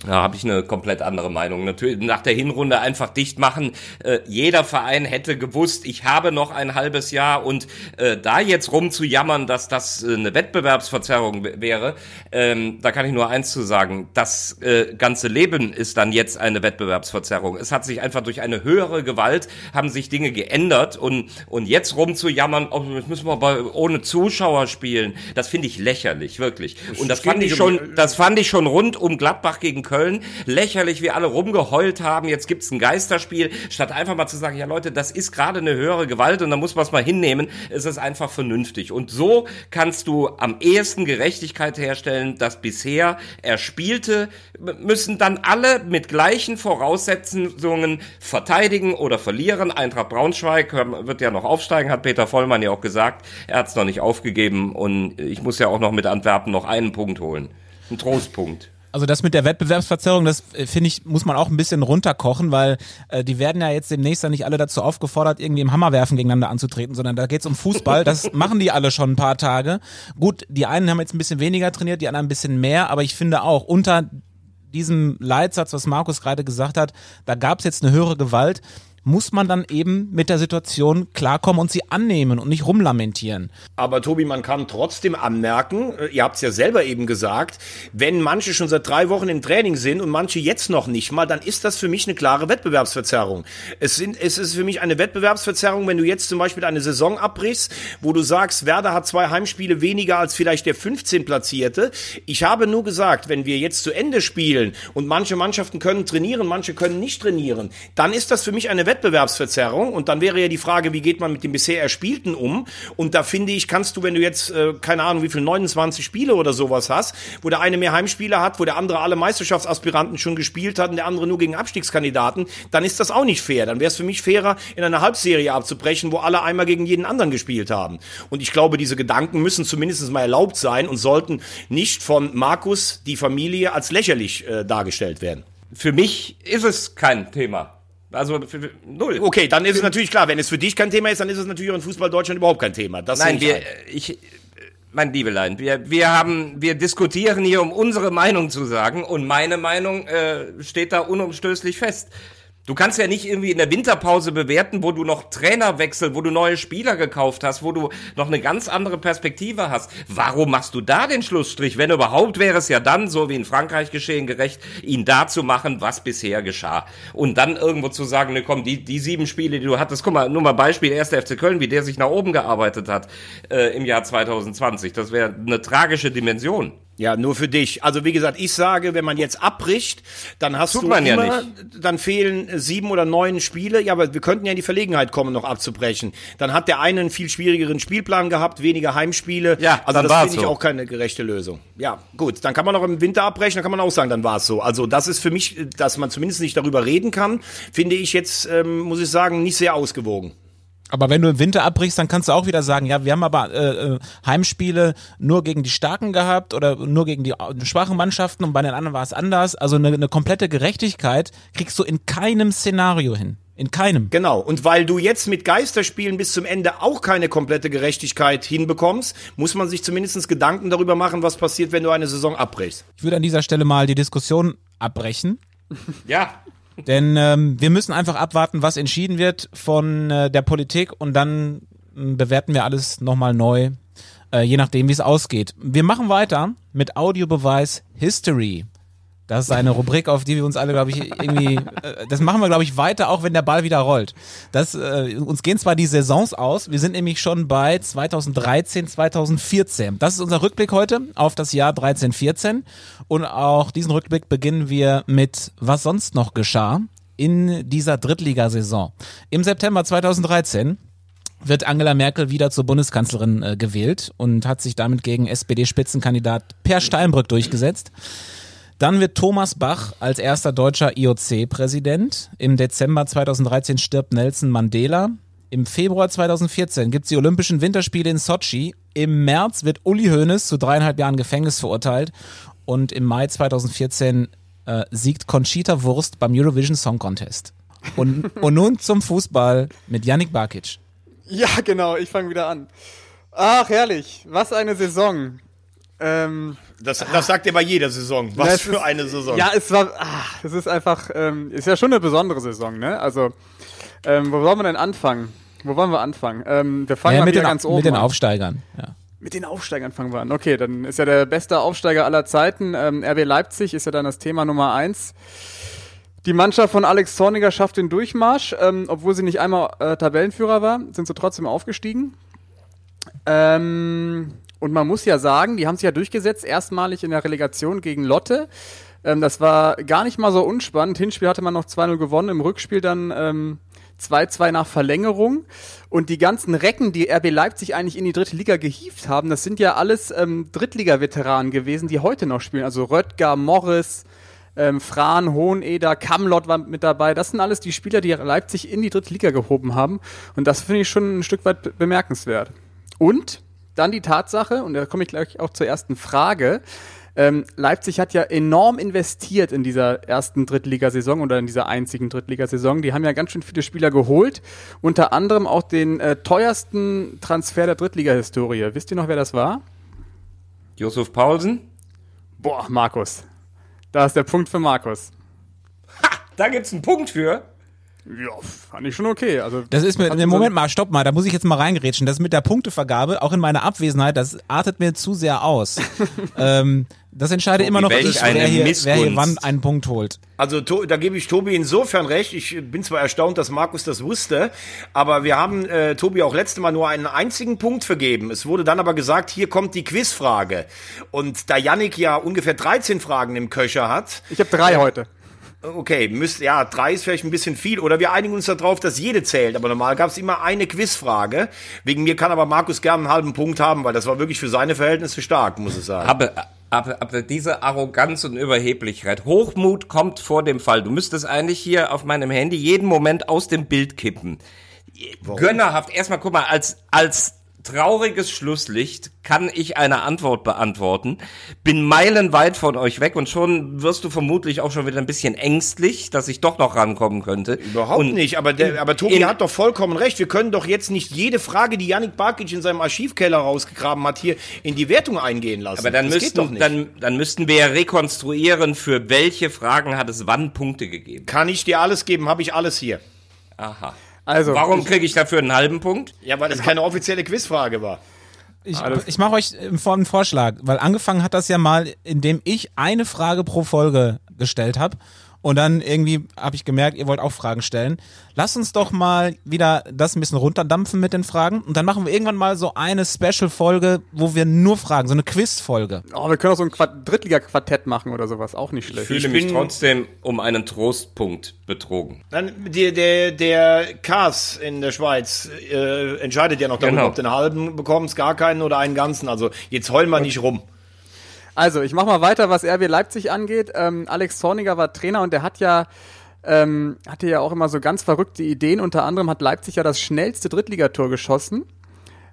Speaker 4: Da habe ich eine komplett andere Meinung. Natürlich nach der Hinrunde einfach dicht machen. Äh, jeder Verein hätte gewusst, ich habe noch ein halbes Jahr und äh, da jetzt rumzujammern, dass das äh, eine Wettbewerbsverzerrung wäre, ähm, da kann ich nur eins zu sagen. Das äh, ganze Leben ist dann jetzt eine Wettbewerbsverzerrung. Es hat sich einfach durch eine höhere Gewalt haben sich Dinge geändert und und jetzt rumzujammern, oh, jetzt müssen wir aber ohne Zuschauer spielen, das finde ich lächerlich, wirklich. Und das fand ich schon, das fand ich schon rund um Gladbach gegen Köln. Lächerlich, wie alle rumgeheult haben, jetzt gibt's ein Geisterspiel, statt einfach mal zu sagen, ja Leute, das ist gerade eine höhere Gewalt und da muss man es mal hinnehmen, ist es einfach vernünftig. Und so kannst du am ehesten Gerechtigkeit herstellen, dass bisher Erspielte müssen dann alle mit gleichen Voraussetzungen verteidigen oder verlieren. Eintracht Braunschweig wird ja noch aufsteigen, hat Peter Vollmann ja auch gesagt. Er hat es noch nicht aufgegeben und ich muss ja auch noch mit Antwerpen noch einen Punkt holen. Ein Trostpunkt.
Speaker 1: Also das mit der Wettbewerbsverzerrung, das äh, finde ich, muss man auch ein bisschen runterkochen, weil äh, die werden ja jetzt demnächst dann nicht alle dazu aufgefordert, irgendwie im Hammerwerfen gegeneinander anzutreten, sondern da geht's um Fußball. Das machen die alle schon ein paar Tage. Gut, die einen haben jetzt ein bisschen weniger trainiert, die anderen ein bisschen mehr, aber ich finde auch unter diesem Leitsatz, was Markus gerade gesagt hat, da gab's jetzt eine höhere Gewalt muss man dann eben mit der Situation klarkommen und sie annehmen und nicht rumlamentieren.
Speaker 3: Aber Tobi, man kann trotzdem anmerken, äh, ihr habt es ja selber eben gesagt, wenn manche schon seit drei Wochen im Training sind und manche jetzt noch nicht mal, dann ist das für mich eine klare Wettbewerbsverzerrung. Es, sind, es ist für mich eine Wettbewerbsverzerrung, wenn du jetzt zum Beispiel eine Saison abbrichst, wo du sagst, Werder hat zwei Heimspiele weniger als vielleicht der 15 Platzierte. Ich habe nur gesagt, wenn wir jetzt zu Ende spielen und manche Mannschaften können trainieren, manche können nicht trainieren, dann ist das für mich eine Wettbewerbsverzerrung Wettbewerbsverzerrung und dann wäre ja die Frage, wie geht man mit dem bisher Erspielten um? Und da finde ich, kannst du, wenn du jetzt, äh, keine Ahnung, wie viel, 29 Spiele oder sowas hast, wo der eine mehr Heimspiele hat, wo der andere alle Meisterschaftsaspiranten schon gespielt hat und der andere nur gegen Abstiegskandidaten, dann ist das auch nicht fair. Dann wäre es für mich fairer, in einer Halbserie abzubrechen, wo alle einmal gegen jeden anderen gespielt haben. Und ich glaube, diese Gedanken müssen zumindest mal erlaubt sein und sollten nicht von Markus, die Familie, als lächerlich äh, dargestellt werden.
Speaker 4: Für mich ist es kein Thema. Also null.
Speaker 3: Okay, dann ist es natürlich klar, wenn es für dich kein Thema ist, dann ist es natürlich auch in Fußball Deutschland überhaupt kein Thema. Das
Speaker 4: Nein, wir,
Speaker 3: ein.
Speaker 4: ich, mein Liebelein, wir, wir haben, wir diskutieren hier, um unsere Meinung zu sagen, und meine Meinung äh, steht da unumstößlich fest. Du kannst ja nicht irgendwie in der Winterpause bewerten, wo du noch Trainerwechsel, wo du neue Spieler gekauft hast, wo du noch eine ganz andere Perspektive hast. Warum machst du da den Schlussstrich? Wenn überhaupt, wäre es ja dann, so wie in Frankreich geschehen, gerecht, ihn da zu machen, was bisher geschah. Und dann irgendwo zu sagen, ne, komm, die, die sieben Spiele, die du hattest, guck mal, nur mal Beispiel, 1. FC Köln, wie der sich nach oben gearbeitet hat äh, im Jahr 2020. Das wäre eine tragische Dimension.
Speaker 3: Ja, nur für dich. Also wie gesagt, ich sage, wenn man jetzt abbricht, dann hast
Speaker 4: Tut
Speaker 3: du
Speaker 4: man ja
Speaker 3: immer,
Speaker 4: nicht.
Speaker 3: dann fehlen sieben oder neun Spiele. Ja, aber wir könnten ja in die Verlegenheit kommen, noch abzubrechen. Dann hat der eine einen viel schwierigeren Spielplan gehabt, weniger Heimspiele.
Speaker 4: Ja,
Speaker 3: also
Speaker 4: dann
Speaker 3: das finde ich
Speaker 4: so.
Speaker 3: auch keine gerechte Lösung. Ja, gut, dann kann man noch im Winter abbrechen, dann kann man auch sagen, dann war es so. Also das ist für mich, dass man zumindest nicht darüber reden kann, finde ich jetzt, ähm, muss ich sagen, nicht sehr ausgewogen.
Speaker 1: Aber wenn du im Winter abbrichst, dann kannst du auch wieder sagen, ja, wir haben aber äh, äh, Heimspiele nur gegen die Starken gehabt oder nur gegen die äh, schwachen Mannschaften und bei den anderen war es anders. Also eine, eine komplette Gerechtigkeit kriegst du in keinem Szenario hin. In keinem.
Speaker 3: Genau. Und weil du jetzt mit Geisterspielen bis zum Ende auch keine komplette Gerechtigkeit hinbekommst, muss man sich zumindest Gedanken darüber machen, was passiert, wenn du eine Saison abbrichst.
Speaker 1: Ich würde an dieser Stelle mal die Diskussion abbrechen.
Speaker 4: Ja,
Speaker 1: Denn ähm, wir müssen einfach abwarten, was entschieden wird von äh, der Politik und dann ähm, bewerten wir alles nochmal neu, äh, je nachdem, wie es ausgeht. Wir machen weiter mit Audiobeweis History. Das ist eine Rubrik, auf die wir uns alle, glaube ich, irgendwie, äh, das machen wir, glaube ich, weiter, auch wenn der Ball wieder rollt. Das, äh, uns gehen zwar die Saisons aus, wir sind nämlich schon bei 2013, 2014. Das ist unser Rückblick heute auf das Jahr 13, 14. Und auch diesen Rückblick beginnen wir mit, was sonst noch geschah in dieser Drittligasaison. Im September 2013 wird Angela Merkel wieder zur Bundeskanzlerin äh, gewählt und hat sich damit gegen SPD-Spitzenkandidat Per Steinbrück durchgesetzt. Dann wird Thomas Bach als erster deutscher IOC-Präsident. Im Dezember 2013 stirbt Nelson Mandela. Im Februar 2014 gibt es die Olympischen Winterspiele in Sochi. Im März wird Uli Hoeneß zu dreieinhalb Jahren Gefängnis verurteilt. Und im Mai 2014 äh, siegt Conchita Wurst beim Eurovision Song Contest. Und, und nun zum Fußball mit Yannick Barkic.
Speaker 2: Ja, genau, ich fange wieder an. Ach, herrlich. Was eine Saison. Ähm,
Speaker 3: Das, das sagt er bei jeder Saison. Was
Speaker 2: Ja, es
Speaker 3: für
Speaker 2: ist-
Speaker 3: eine Saison.
Speaker 2: Ja, es war, ah, es ist einfach, ähm, ist ja schon eine besondere Saison, ne? Also, ähm, wo wollen wir denn anfangen? Wo wollen wir anfangen? Ähm, wir fangen
Speaker 1: Ja,
Speaker 2: mal
Speaker 1: mit, den,
Speaker 2: ganz oben
Speaker 1: mit den. Aufsteigern. Ja.
Speaker 2: Mit den Aufsteigern fangen wir an. Okay, dann ist ja der beste Aufsteiger aller Zeiten. Ähm, RB Leipzig ist ja dann das Thema Nummer eins. Die Mannschaft von Alex Zorniger schafft den Durchmarsch, ähm, obwohl sie nicht einmal äh, Tabellenführer war, sind sie trotzdem aufgestiegen. Ähm, und man muss ja sagen, die haben sich ja durchgesetzt, erstmalig in der Relegation gegen Lotte. Ähm, das war gar nicht mal so unspannend. Hinspiel hatte man noch 2-0 gewonnen, im Rückspiel dann ähm, 2-2 nach Verlängerung. Und die ganzen Recken, die RB Leipzig eigentlich in die dritte Liga gehievt haben, das sind ja alles ähm, Drittliga-Veteranen gewesen, die heute noch spielen. Also Röttger, Morris, ähm, Fran, Hoheneder, Kamlott war mit dabei. Das sind alles die Spieler, die Leipzig in die dritte Liga gehoben haben. Und das finde ich schon ein Stück weit be- bemerkenswert. Und dann die Tatsache, und da komme ich gleich auch zur ersten Frage. Ähm, Leipzig hat ja enorm investiert in dieser ersten Drittligasaison oder in dieser einzigen Drittligasaison. Die haben ja ganz schön viele Spieler geholt, unter anderem auch den äh, teuersten Transfer der Drittliga-Historie. Wisst ihr noch, wer das war?
Speaker 4: Josef Paulsen.
Speaker 2: Boah, Markus. Da ist der Punkt für Markus.
Speaker 4: Da gibt's einen Punkt für.
Speaker 2: Ja, fand ich schon okay. Also,
Speaker 1: Das ist mir, ne, Moment mal, stopp mal, da muss ich jetzt mal reingerätschen. Das mit der Punktevergabe, auch in meiner Abwesenheit, das artet mir zu sehr aus. ähm, das entscheidet
Speaker 4: Tobi,
Speaker 1: immer noch, ich, wer, hier, wer hier wann einen Punkt holt.
Speaker 3: Also da gebe ich Tobi insofern recht. Ich bin zwar erstaunt, dass Markus das wusste, aber wir haben äh, Tobi auch letzte Mal nur einen einzigen Punkt vergeben. Es wurde dann aber gesagt, hier kommt die Quizfrage. Und da Yannick ja ungefähr 13 Fragen im Köcher hat,
Speaker 2: ich habe drei heute.
Speaker 3: Okay, müsst, ja, drei ist vielleicht ein bisschen viel. Oder wir einigen uns darauf, dass jede zählt. Aber normal gab es immer eine Quizfrage. Wegen mir kann aber Markus gerne einen halben Punkt haben, weil das war wirklich für seine Verhältnisse stark, muss ich sagen.
Speaker 4: Aber, aber, aber diese Arroganz und Überheblichkeit, Hochmut kommt vor dem Fall. Du müsstest eigentlich hier auf meinem Handy jeden Moment aus dem Bild kippen. Gönnerhaft, erstmal guck mal, als, als trauriges Schlusslicht kann ich eine Antwort beantworten. Bin meilenweit von euch weg und schon wirst du vermutlich auch schon wieder ein bisschen ängstlich, dass ich doch noch rankommen könnte.
Speaker 3: Überhaupt
Speaker 4: und
Speaker 3: nicht, aber, der, aber Tobi
Speaker 4: in-
Speaker 3: hat doch vollkommen recht. Wir können doch jetzt nicht jede Frage, die Yannick Barkic in seinem Archivkeller rausgegraben hat, hier in die Wertung eingehen lassen.
Speaker 4: Aber dann
Speaker 3: das
Speaker 4: müssten, dann, dann müssten wir ja rekonstruieren, für welche Fragen hat es wann Punkte gegeben.
Speaker 3: kann ich dir alles geben, habe ich alles hier.
Speaker 4: Aha.
Speaker 2: Also,
Speaker 4: Warum kriege ich dafür einen halben Punkt?
Speaker 3: Ja, weil das keine offizielle Quizfrage war.
Speaker 1: Ich, ich mache euch einen Vorschlag, weil angefangen hat das ja mal, indem ich eine Frage pro Folge gestellt habe. Und dann irgendwie habe ich gemerkt, ihr wollt auch Fragen stellen. Lasst uns doch mal wieder das ein bisschen runterdampfen mit den Fragen. Und dann machen wir irgendwann mal so eine Special-Folge, wo wir nur Fragen, so eine Quiz-Folge.
Speaker 2: oh, wir können auch so ein Quart Drittliga-Quartett machen oder sowas, auch nicht
Speaker 4: Ich
Speaker 2: schlecht.
Speaker 4: fühle
Speaker 3: Ich
Speaker 4: mich
Speaker 3: bin-
Speaker 4: trotzdem um einen Trostpunkt betrogen.
Speaker 3: Dann, der, der, der Kars in der Schweiz äh, entscheidet ja noch darüber,
Speaker 4: Genau.
Speaker 3: ob du einen halben bekommst, gar keinen oder einen ganzen. Also jetzt heulen wir nicht rum.
Speaker 2: Also, ich mach mal weiter, was RB Leipzig angeht. Ähm, Alex Zorniger war Trainer und der hat ja ähm, hatte ja auch immer so ganz verrückte Ideen. Unter anderem hat Leipzig ja das schnellste Drittligator geschossen.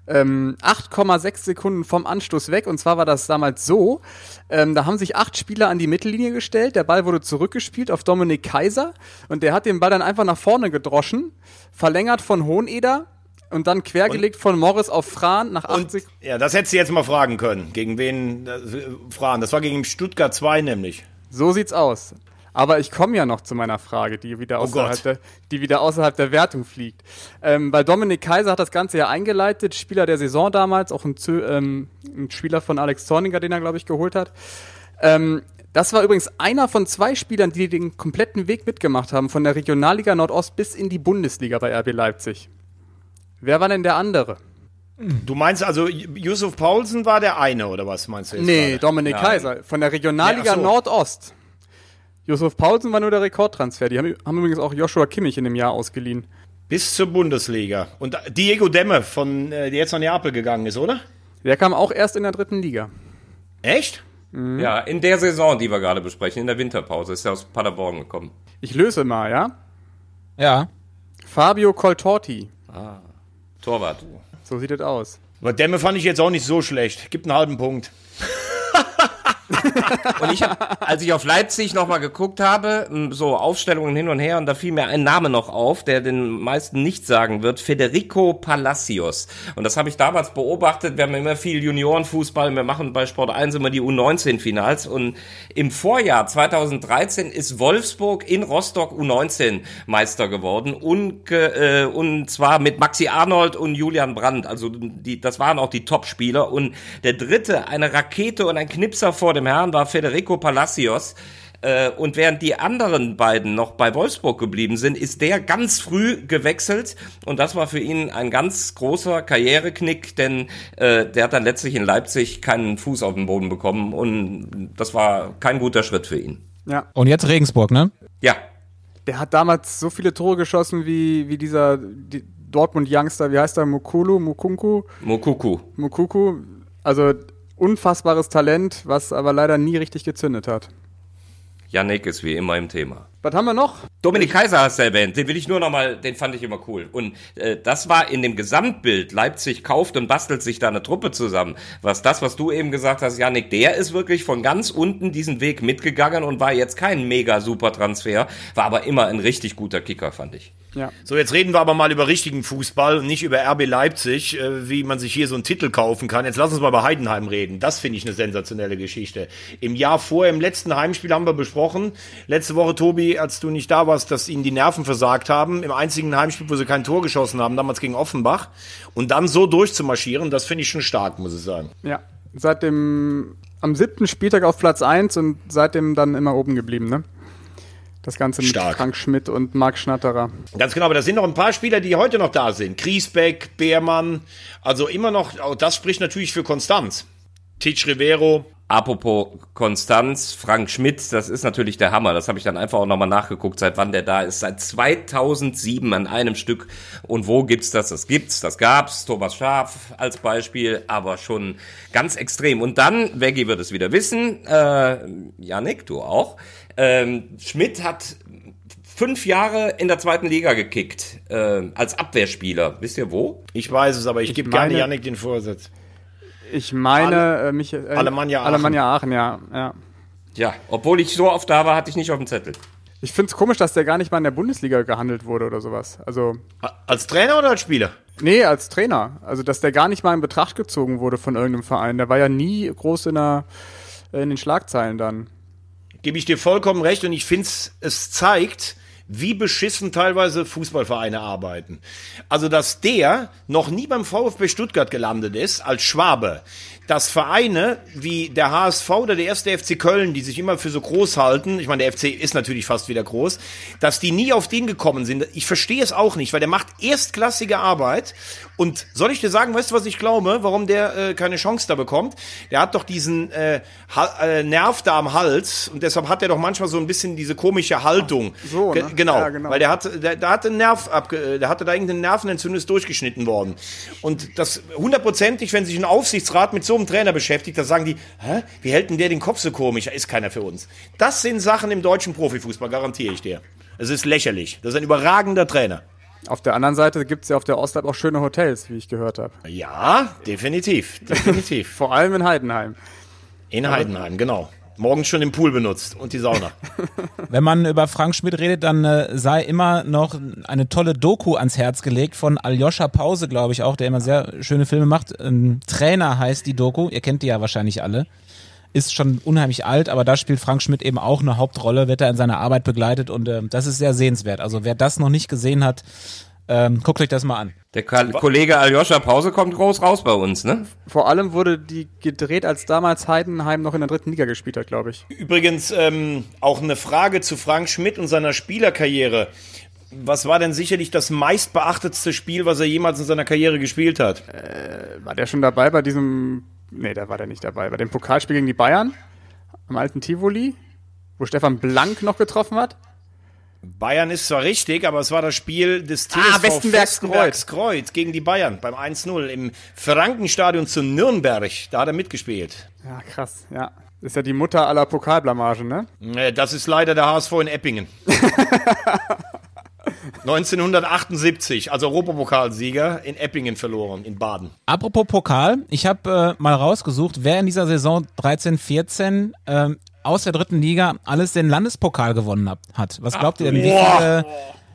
Speaker 2: Ähm, 8,6 Sekunden vom Anstoß weg. Und zwar war das damals so, ähm, da haben sich acht Spieler an die Mittellinie gestellt. Der Ball wurde zurückgespielt auf Dominik Kaiser. Und der hat den Ball dann einfach nach vorne gedroschen. Verlängert von Hoheneder. Und dann quergelegt von Morris auf Fran nach acht
Speaker 3: Und
Speaker 2: Sekunden.
Speaker 3: ja, das hättest du jetzt mal fragen können. Gegen wen äh, fragen? Das war gegen Stuttgart 2 nämlich.
Speaker 2: So sieht's aus. Aber ich komme ja noch zu meiner Frage, die wieder außerhalb,
Speaker 3: Gott.
Speaker 2: der, die wieder außerhalb der Wertung fliegt. Ähm, weil Dominik Kaiser hat das Ganze ja eingeleitet, Spieler der Saison damals, auch ein, ähm, ein Spieler von Alex Zorniger, den er, glaube ich, geholt hat. Ähm, das war übrigens einer von zwei Spielern, die den kompletten Weg mitgemacht haben, von der Regionalliga Nordost bis in die Bundesliga bei RB Leipzig. Wer war denn der andere?
Speaker 3: Du meinst also, Yusuf Paulsen war der eine, oder was meinst du jetzt?
Speaker 2: Nee,
Speaker 3: gerade?
Speaker 2: Dominik
Speaker 4: Nein.
Speaker 2: Kaiser von der Regionalliga
Speaker 3: Ja, ach so.
Speaker 2: Nordost. Josef Paulsen war nur der Rekordtransfer. Die haben, haben übrigens auch Joshua Kimmich in dem Jahr ausgeliehen.
Speaker 3: Bis zur Bundesliga. Und Diego Demme, von, äh, der jetzt nach Neapel gegangen ist, oder?
Speaker 2: Der kam auch erst in der dritten Liga.
Speaker 3: Echt?
Speaker 4: Ja, in der Saison, die wir gerade besprechen, in der Winterpause, ist er aus Paderborn gekommen.
Speaker 2: Ich löse mal, ja?
Speaker 1: Ja.
Speaker 2: Fabio Coltorti.
Speaker 4: Torwart.
Speaker 2: So sieht es aus.
Speaker 3: Aber Demme fand ich jetzt auch nicht so schlecht. Gibt einen halben Punkt.
Speaker 4: Und ich hab, als ich auf Leipzig nochmal geguckt habe, so Aufstellungen hin und her, und da fiel mir ein Name noch auf, der den meisten nicht sagen wird, Federico Palacios. Und das habe ich damals beobachtet. Wir haben immer viel Juniorenfußball, wir machen bei Sport 1 immer die U19-Finals. Und im Vorjahr 2013 ist Wolfsburg in Rostock U19 Meister geworden. Und, äh, und zwar mit Maxi Arnold und Julian Brandt. Also die, das waren auch die Top-Spieler. Und der dritte, eine Rakete und ein Knipser vor dem Herrn, war Federico Palacios. Äh, Und während die anderen beiden noch bei Wolfsburg geblieben sind, ist der ganz früh gewechselt. Und das war für ihn ein ganz großer Karriereknick, denn äh, der hat dann letztlich in Leipzig keinen Fuß auf den Boden bekommen. Und das war kein guter Schritt für ihn.
Speaker 2: Ja.
Speaker 1: Und jetzt Regensburg, ne?
Speaker 4: Ja,
Speaker 2: Der hat damals so viele Tore geschossen wie, wie dieser die Dortmund-Youngster, wie heißt er? Mukulu, Mukunku,
Speaker 4: Mokuku.
Speaker 2: Mukuku. Also unfassbares Talent, was aber leider nie richtig gezündet hat.
Speaker 4: Yannick ist wie immer im Thema.
Speaker 2: Was haben wir noch?
Speaker 4: Dominik Kaiser hast du erwähnt, den will ich nur noch mal, den fand ich immer cool. Und äh, das war in dem Gesamtbild, Leipzig kauft und bastelt sich da eine Truppe zusammen. Was das, was du eben gesagt hast, Yannick, der ist wirklich von ganz unten diesen Weg mitgegangen und war jetzt kein mega super Transfer, war aber immer ein richtig guter Kicker, fand ich.
Speaker 2: Ja.
Speaker 3: So, jetzt reden wir aber mal über richtigen Fußball und nicht über RB Leipzig, äh, wie man sich hier so einen Titel kaufen kann. Jetzt lass uns mal über Heidenheim reden. Das finde ich eine sensationelle Geschichte. Im Jahr vor, im letzten Heimspiel haben wir besprochen, letzte Woche, Tobi, als du nicht da warst, dass ihnen die Nerven versagt haben. Im einzigen Heimspiel, wo sie kein Tor geschossen haben, damals gegen Offenbach. Und dann so durchzumarschieren, das finde ich schon stark, muss ich sagen.
Speaker 2: Ja. Seit dem, am siebten Spieltag auf Platz 1 und seitdem dann immer oben geblieben, ne? Das Ganze mit
Speaker 3: Stark.
Speaker 2: Frank Schmidt und Marc Schnatterer.
Speaker 3: Ganz genau, aber da sind noch ein paar Spieler, die heute noch da sind. Griesbeck, Beermann, also immer noch, das spricht natürlich für Konstanz. Titsch Rivero.
Speaker 4: Apropos Konstanz, Frank Schmidt, das ist natürlich der Hammer. Das habe ich dann einfach auch nochmal nachgeguckt, seit wann der da ist. Seit 2007 an einem Stück. Und wo gibt's das? Das gibt's, das gab's. Thomas Schaf als Beispiel, aber schon ganz extrem. Und dann, Veggie wird es wieder wissen, äh, Janik, du auch. Ähm, Schmidt hat fünf Jahre in der zweiten Liga gekickt, äh, als Abwehrspieler. Wisst ihr wo?
Speaker 3: Ich weiß es, aber ich,
Speaker 2: Ich
Speaker 3: gebe gerne Janik den Vorsitz.
Speaker 2: Ich meine, äh, mich, äh,
Speaker 3: Alemannia Aachen.
Speaker 2: Alemannia Aachen, ja. ja.
Speaker 4: Ja, obwohl ich so oft da war, hatte ich nicht auf dem Zettel.
Speaker 2: Ich finde es komisch, dass der gar nicht mal in der Bundesliga gehandelt wurde oder sowas. Also,
Speaker 3: Als Trainer oder als Spieler?
Speaker 2: nee, als Trainer. Also, dass der gar nicht mal in Betracht gezogen wurde von irgendeinem Verein. Der war ja nie groß in, der, in den Schlagzeilen dann.
Speaker 3: Gebe ich dir vollkommen recht und ich finde es zeigt, wie beschissen teilweise Fußballvereine arbeiten. Also, dass der noch nie beim VfB Stuttgart gelandet ist, als Schwabe, dass Vereine wie der HSV oder der erste FC Köln, die sich immer für so groß halten, ich meine, der FC ist natürlich fast wieder groß, dass die nie auf den gekommen sind. Ich verstehe es auch nicht, weil der macht erstklassige Arbeit. Und soll ich dir sagen, weißt du, was ich glaube, warum der äh, keine Chance da bekommt? Der hat doch diesen äh, äh, Nerv da am Hals und deshalb hat er doch manchmal so ein bisschen diese komische Haltung.
Speaker 2: so,
Speaker 3: Ge
Speaker 2: ne?
Speaker 3: genau,
Speaker 2: Ja, genau.
Speaker 3: weil der hat, der, der hat einen Nerv abge, äh, der hatte da irgendeine Nervenentzündung ist durchgeschnitten worden. Und das hundertprozentig, wenn sich ein Aufsichtsrat mit so einem Trainer beschäftigt, da sagen die, hä, wie hält denn der den Kopf so komisch? Da ist keiner für uns. Das sind Sachen im deutschen Profifußball, garantiere ich dir. Es ist lächerlich. Das ist ein überragender Trainer.
Speaker 2: Auf der anderen Seite gibt es ja auf der Ostalb auch schöne Hotels, wie ich gehört habe.
Speaker 3: Ja, definitiv, definitiv.
Speaker 2: Vor allem in Heidenheim.
Speaker 3: In Heidenheim, genau. Morgens schon im Pool benutzt und die Sauna.
Speaker 1: Wenn man über Frank Schmidt redet, dann äh, sei immer noch eine tolle Doku ans Herz gelegt von Aljoscha Pause, glaube ich auch, der immer sehr schöne Filme macht. Ähm, Trainer heißt die Doku, ihr kennt die ja wahrscheinlich alle. Ist schon unheimlich alt, aber da spielt Frank Schmidt eben auch eine Hauptrolle, wird er in seiner Arbeit begleitet und ähm, das ist sehr sehenswert. Also wer das noch nicht gesehen hat, ähm, guckt euch das mal an.
Speaker 4: Der Ka Kollege Aljoscha Pause kommt groß raus bei uns, ne?
Speaker 2: Vor allem wurde die gedreht, als damals Heidenheim noch in der dritten Liga gespielt hat, glaube ich.
Speaker 3: Übrigens ähm, auch eine Frage zu Frank Schmidt und seiner Spielerkarriere. Was war denn sicherlich das meistbeachtetste Spiel, was er jemals in seiner Karriere gespielt hat?
Speaker 2: War der schon dabei bei diesem. Nee, da war der nicht dabei. Bei dem Pokalspiel gegen die Bayern am alten Tivoli, wo Stefan Blank noch getroffen hat.
Speaker 3: Bayern ist zwar richtig, aber es war das Spiel des TSV
Speaker 2: Ah, Westenbergs
Speaker 3: Kreuz gegen die Bayern beim 1-0 im Frankenstadion zu Nürnberg. Da hat er mitgespielt.
Speaker 2: Ja, krass, ja. Das ist ja die Mutter aller Pokalblamagen, ne?
Speaker 3: Das ist leider der HSV in Eppingen. 1978, also Europapokalsieger in Eppingen verloren, in Baden.
Speaker 1: Apropos Pokal, ich habe äh, mal rausgesucht, wer in dieser Saison 13-14 ähm, aus der dritten Liga alles den Landespokal gewonnen hat. Was glaubt ihr denn? Wie viele,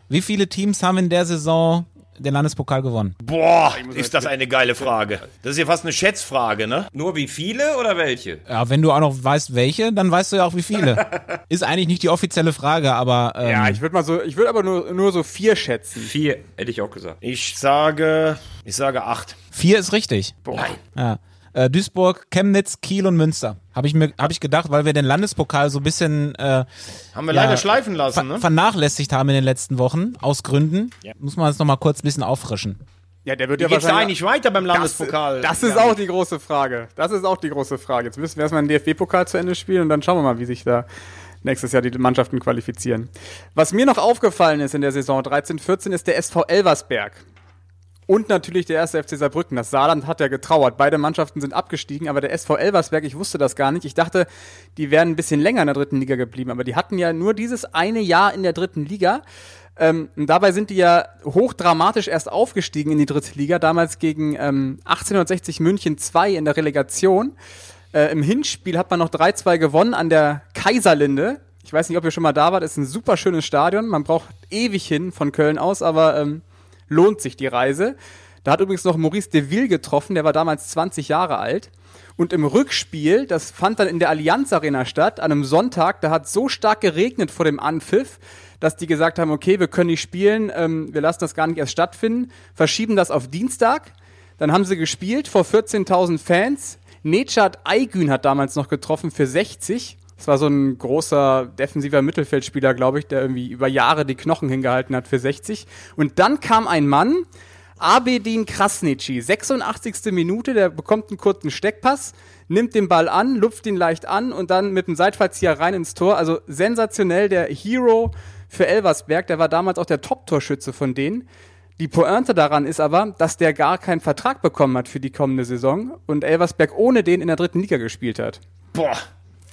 Speaker 1: wie viele Teams haben in der Saison den Landespokal gewonnen?
Speaker 3: Boah, ist das eine geile Frage. Das ist ja fast eine Schätzfrage, ne?
Speaker 4: Nur wie viele oder welche?
Speaker 1: Ja, wenn du auch noch weißt, welche, dann weißt du ja auch, wie viele. Ist eigentlich nicht die offizielle Frage, aber ähm,
Speaker 2: Ja, ich würde mal so, ich würde aber nur, nur so vier schätzen.
Speaker 4: Vier, hätte ich auch gesagt.
Speaker 3: Ich sage, ich sage acht.
Speaker 1: vier ist richtig.
Speaker 2: Boah.
Speaker 1: Ja. Äh, Duisburg, Chemnitz, Kiel und Münster. Habe ich mir, habe ich gedacht, weil wir den Landespokal so ein bisschen äh,
Speaker 3: Haben wir
Speaker 1: Ja,
Speaker 3: leider schleifen lassen, ne?
Speaker 1: vernachlässigt haben in den letzten Wochen aus Gründen. Muss man das noch mal kurz ein bisschen auffrischen.
Speaker 2: Ja, der wird
Speaker 3: Wie
Speaker 2: ja
Speaker 3: da
Speaker 2: wahrscheinlich.
Speaker 3: eigentlich weiter beim
Speaker 2: das,
Speaker 3: Landespokal?
Speaker 2: das ist auch die große Frage. Das ist auch die große Frage. Jetzt müssen wir erstmal den DFB-Pokal zu Ende spielen und dann schauen wir mal, wie sich da nächstes Jahr die Mannschaften qualifizieren. Was mir noch aufgefallen ist in der Saison 13-14 ist der SV Elversberg. Und natürlich der erste FC Saarbrücken. Das Saarland hat ja getrauert. Beide Mannschaften sind abgestiegen, aber der SV Elversberg, ich wusste das gar nicht. Ich dachte, die wären ein bisschen länger in der dritten Liga geblieben, aber die hatten ja nur dieses eine Jahr in der dritten Liga. Ähm, dabei sind die ja hochdramatisch erst aufgestiegen in die dritte Liga, damals gegen ähm, 1860 München 2 in der Relegation. Äh, Im Hinspiel hat man noch 3-2 gewonnen an der Kaiserlinde. Ich weiß nicht, ob ihr schon mal da wart, ist ein super schönes Stadion. Man braucht ewig hin von Köln aus, aber ähm, lohnt sich die Reise. Da hat übrigens noch Maurice de Ville getroffen, der war damals 20 Jahre alt. Und im Rückspiel, das fand dann in der Allianz Arena statt, an einem Sonntag, da hat so stark geregnet vor dem Anpfiff, dass die gesagt haben, okay, wir können nicht spielen, ähm, wir lassen das gar nicht erst stattfinden, verschieben das auf Dienstag. Dann haben sie gespielt vor 14.000 Fans. Nechat Aygün hat damals noch getroffen für 60. Das war so ein großer defensiver Mittelfeldspieler, glaube ich, der irgendwie über Jahre die Knochen hingehalten hat für 60. Und dann kam ein Mann, Abedin Krasnitschi, 86. Minute, der bekommt einen kurzen Steckpass, nimmt den Ball an, lupft ihn leicht an und dann mit dem Seitfallzieher rein ins Tor. Also sensationell, der Hero für Elversberg, der war damals auch der Top-Torschütze von denen. Die Pointe daran ist aber, dass der gar keinen Vertrag bekommen hat für die kommende Saison und Elversberg ohne den in der dritten Liga gespielt hat.
Speaker 3: Boah,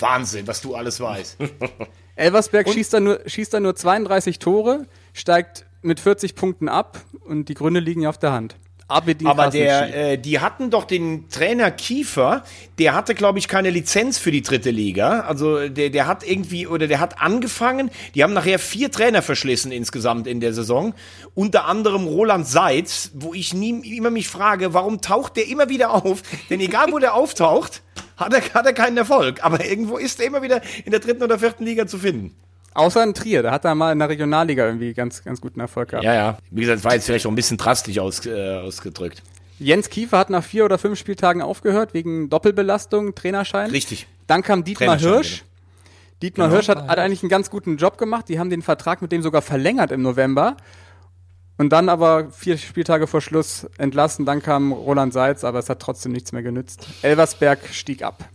Speaker 3: Wahnsinn, was du alles weißt.
Speaker 2: Elversberg schießt da, nur, schießt da nur 32 Tore, steigt mit 40 Punkten ab und die Gründe liegen ja auf der Hand.
Speaker 3: Abedin Aber der, äh, die hatten doch den Trainer Kiefer, der hatte, glaube ich, keine Lizenz für die dritte Liga. Also der, der hat irgendwie, oder der hat angefangen, die haben nachher vier Trainer verschlissen insgesamt in der Saison. Unter anderem Roland Seitz, wo ich nie, immer mich frage, warum taucht der immer wieder auf? Denn egal, wo der auftaucht, hat er, hat er keinen Erfolg. Aber irgendwo ist er immer wieder in der dritten oder vierten Liga zu finden.
Speaker 2: Außer in Trier, da hat er mal in der Regionalliga irgendwie ganz, ganz guten Erfolg gehabt.
Speaker 3: Ja, ja. Wie gesagt, war jetzt vielleicht auch ein bisschen drastisch aus, äh, ausgedrückt.
Speaker 2: Jens Kiefer hat nach vier oder fünf Spieltagen aufgehört, wegen Doppelbelastung, Trainerschein.
Speaker 3: Richtig.
Speaker 2: Dann kam Dietmar Hirsch. Genau. Dietmar genau. Hirsch hat, hat eigentlich einen ganz guten Job gemacht. Die haben den Vertrag mit dem sogar verlängert im November. Und dann aber vier Spieltage vor Schluss entlassen. Dann kam Roland Seitz, aber es hat trotzdem nichts mehr genützt. Elversberg stieg ab.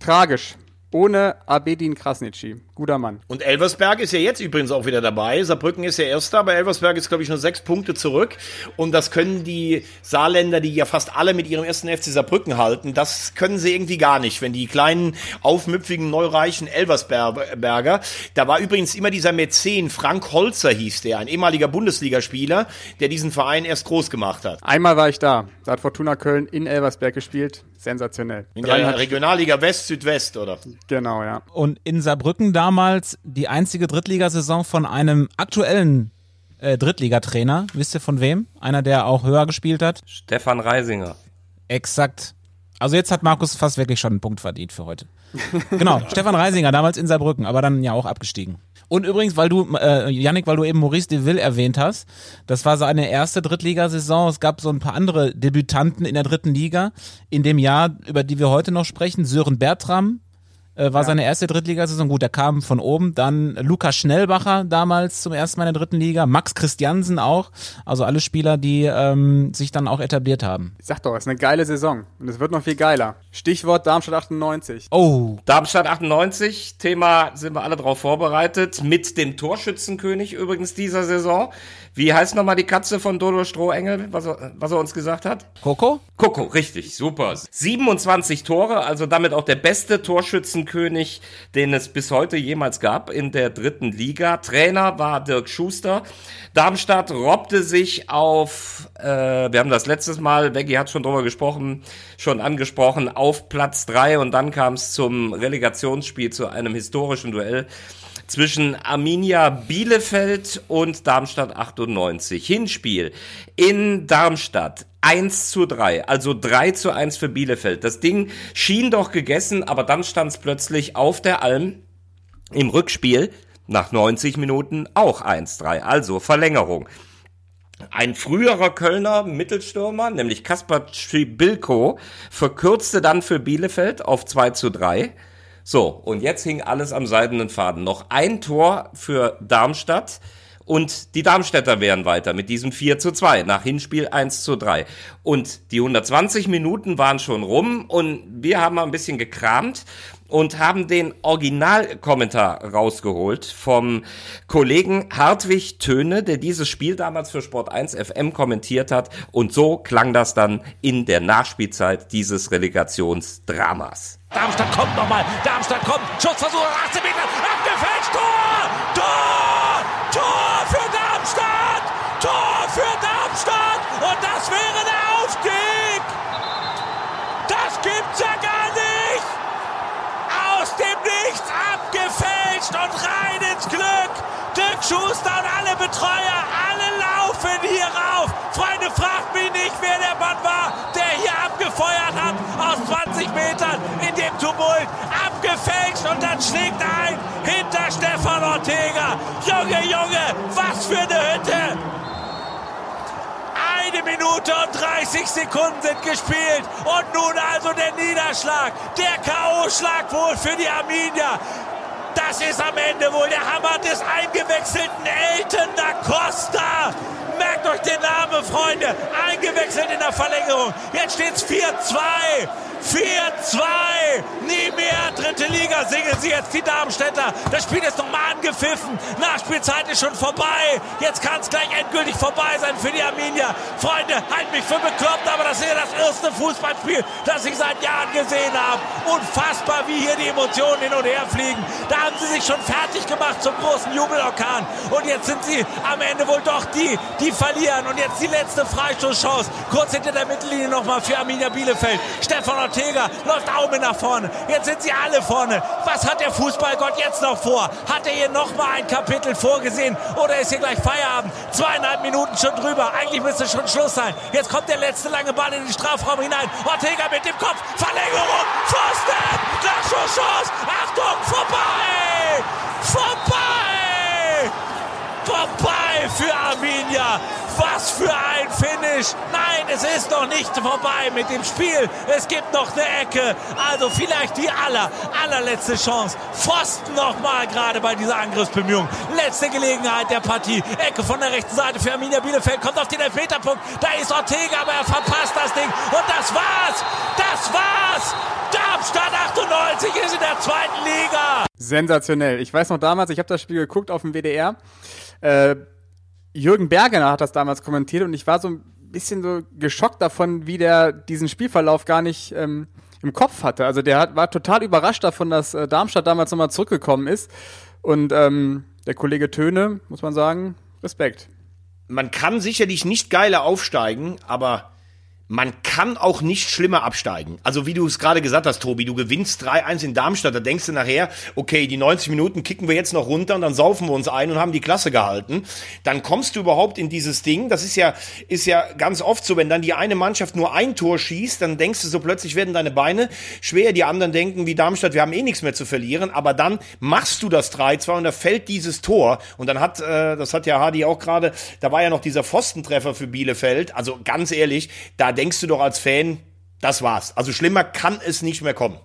Speaker 2: Tragisch ohne Abedin Krasnitschi. Guter Mann.
Speaker 3: Und Elversberg ist ja jetzt übrigens auch wieder dabei. Saarbrücken ist ja Erster, aber Elversberg ist, glaube ich, nur sechs Punkte zurück. Und das können die Saarländer, die ja fast alle mit ihrem ersten FC Saarbrücken halten, das können sie irgendwie gar nicht. Wenn die kleinen, aufmüpfigen, neureichen Elversberger, da war übrigens immer dieser Mäzen, Frank Holzer hieß der, ein ehemaliger Bundesligaspieler, der diesen Verein erst groß gemacht hat.
Speaker 2: Einmal war ich da. Da hat Fortuna Köln in Elversberg gespielt. Sensationell.
Speaker 3: In der Regionalliga West-Südwest, oder?
Speaker 2: Genau, ja.
Speaker 1: Und in Saarbrücken damals die einzige Drittligasaison von einem aktuellen äh, Drittligatrainer. Wisst ihr von wem? Einer, der auch höher gespielt hat?
Speaker 4: Stefan Reisinger.
Speaker 1: Exakt. Also jetzt hat Markus fast wirklich schon einen Punkt verdient für heute. genau, Stefan Reisinger, damals in Saarbrücken, aber dann ja auch abgestiegen. Und übrigens, weil du, äh, Yannick, weil du eben Maurice Deville erwähnt hast, das war seine erste Drittligasaison. Es gab so ein paar andere Debütanten in der dritten Liga. In dem Jahr, über die wir heute noch sprechen, Sören Bertram, äh, war ja. seine erste Drittligasaison. Gut, der kam von oben. Dann Lukas Schnellbacher damals zum ersten Mal in der dritten Liga. Max Christiansen auch. Also alle Spieler, die ähm, sich dann auch etabliert haben.
Speaker 2: Ich sag doch, es ist eine geile Saison. Und es wird noch viel geiler. Stichwort Darmstadt 98.
Speaker 4: Oh. Darmstadt 98. Thema sind wir alle drauf vorbereitet. Mit dem Torschützenkönig übrigens dieser Saison. Wie heißt nochmal die Katze von Dodo Strohengel, was er, was er uns gesagt hat?
Speaker 1: Coco?
Speaker 4: Coco, richtig, super. 27 Tore, also damit auch der beste Torschützenkönig, den es bis heute jemals gab in der dritten Liga. Trainer war Dirk Schuster. Darmstadt robbte sich auf, äh, wir haben das letztes Mal, Veggie hat schon drüber gesprochen, schon angesprochen, auf Platz drei und dann kam es zum Relegationsspiel, zu einem historischen Duell zwischen Arminia Bielefeld und Darmstadt 98. Hinspiel in Darmstadt. 1 zu 3, also 3 zu 1 für Bielefeld. Das Ding schien doch gegessen, aber dann stand es plötzlich auf der Alm im Rückspiel nach 90 Minuten auch 1-3, also Verlängerung. Ein früherer Kölner Mittelstürmer, nämlich Kaspar Schibilko, verkürzte dann für Bielefeld auf 2 zu 3. So, und jetzt hing alles am seidenen Faden. Noch ein Tor für Darmstadt. Und die Darmstädter wären weiter mit diesem 4 zu 2 nach Hinspiel 1 zu 3. Und die 120 Minuten waren schon rum und wir haben mal ein bisschen gekramt und haben den Originalkommentar rausgeholt vom Kollegen Hartwig Töne, der dieses Spiel damals für Sport 1 FM kommentiert hat. Und so klang das dann in der Nachspielzeit dieses Relegationsdramas.
Speaker 5: Darmstadt kommt nochmal. Darmstadt kommt. Schussversuch 18 Meter. Abgefälscht. Das wäre der Aufstieg! Das gibt's ja gar nicht! Aus dem Nichts abgefälscht und rein ins Glück! Dirk Schuster und alle Betreuer, alle laufen hier rauf! Freunde, fragt mich nicht, wer der Mann war, der hier abgefeuert hat aus 20 Metern in dem Tumult. Abgefälscht und dann schlägt ein hinter Stefan Ortega. Junge, Junge, was für eine Hütte! Eine Minute und 30 Sekunden sind gespielt. Und nun also der Niederschlag. Der K.O.-Schlag wohl für die Arminia. Das ist am Ende wohl der Hammer des eingewechselten Elton da Costa. Merkt euch den Namen, Freunde. Eingewechselt in der Verlängerung. Jetzt steht's 4-2. 4-2. Nie mehr dritte Liga singen sie jetzt die Darmstädter. Das Spiel ist nochmal angepfiffen. Nachspielzeit ist schon vorbei. Jetzt kann es gleich endgültig vorbei sein für die Arminia. Freunde, halt mich für bekloppt, aber das ist ja das erste Fußballspiel, das ich seit Jahren gesehen habe. Unfassbar, wie hier die Emotionen hin und her fliegen. Da haben sie sich schon fertig gemacht zum großen Jubelorkan. Und jetzt sind sie am Ende wohl doch die, die verlieren. Und jetzt die letzte Freistoßchance. Kurz hinter der Mittellinie nochmal für Arminia Bielefeld. Stefan Ortega läuft mit nach vorne. Jetzt sind sie alle vorne. Was hat der Fußballgott jetzt noch vor? Hat er hier noch mal ein Kapitel vorgesehen oder ist hier gleich Feierabend? Zweieinhalb Minuten schon drüber. Eigentlich müsste schon Schluss sein. Jetzt kommt der letzte lange Ball in den Strafraum hinein. Ortega mit dem Kopf. Verlängerung. Pfosten. Nachschusschance. Achtung. Vorbei. Vorbei. Vorbei für Arminia. Was für ein Finish. Nein, es ist noch nicht vorbei mit dem Spiel. Es gibt noch eine Ecke. Also vielleicht die aller, allerletzte Chance. Pfosten nochmal gerade bei dieser Angriffsbemühung. Letzte Gelegenheit der Partie. Ecke von der rechten Seite für Arminia Bielefeld. Kommt auf den Elfmeterpunkt. Da ist Ortega, aber er verpasst das Ding. Und das war's. Das war's. Darmstadt 98 ist in der zweiten Liga.
Speaker 2: Sensationell. Ich weiß noch damals, ich habe das Spiel geguckt auf dem WDR. Äh, Jürgen Bergener hat das damals kommentiert und ich war so ein bisschen so geschockt davon, wie der diesen Spielverlauf gar nicht ähm, im Kopf hatte. Also der hat, war total überrascht davon, dass äh, Darmstadt damals nochmal zurückgekommen ist. Und ähm, der Kollege Töne, muss man sagen, Respekt.
Speaker 3: Man kann sicherlich nicht geiler aufsteigen, aber man kann auch nicht schlimmer absteigen. Also wie du es gerade gesagt hast, Tobi, du gewinnst 3-1 in Darmstadt, da denkst du nachher, okay, die 90 Minuten kicken wir jetzt noch runter und dann saufen wir uns ein und haben die Klasse gehalten. Dann kommst du überhaupt in dieses Ding. Das ist ja, ist ja ganz oft so, wenn dann die eine Mannschaft nur ein Tor schießt, dann denkst du so plötzlich werden deine Beine schwer. Die anderen denken wie Darmstadt, wir haben eh nichts mehr zu verlieren. Aber dann machst du das 3-2 und da fällt dieses Tor. Und dann hat, äh, das hat ja Hardy auch gerade, da war ja noch dieser Pfostentreffer für Bielefeld. Also ganz ehrlich, da denkst du doch als Fan, das war's. Also schlimmer kann es nicht mehr kommen.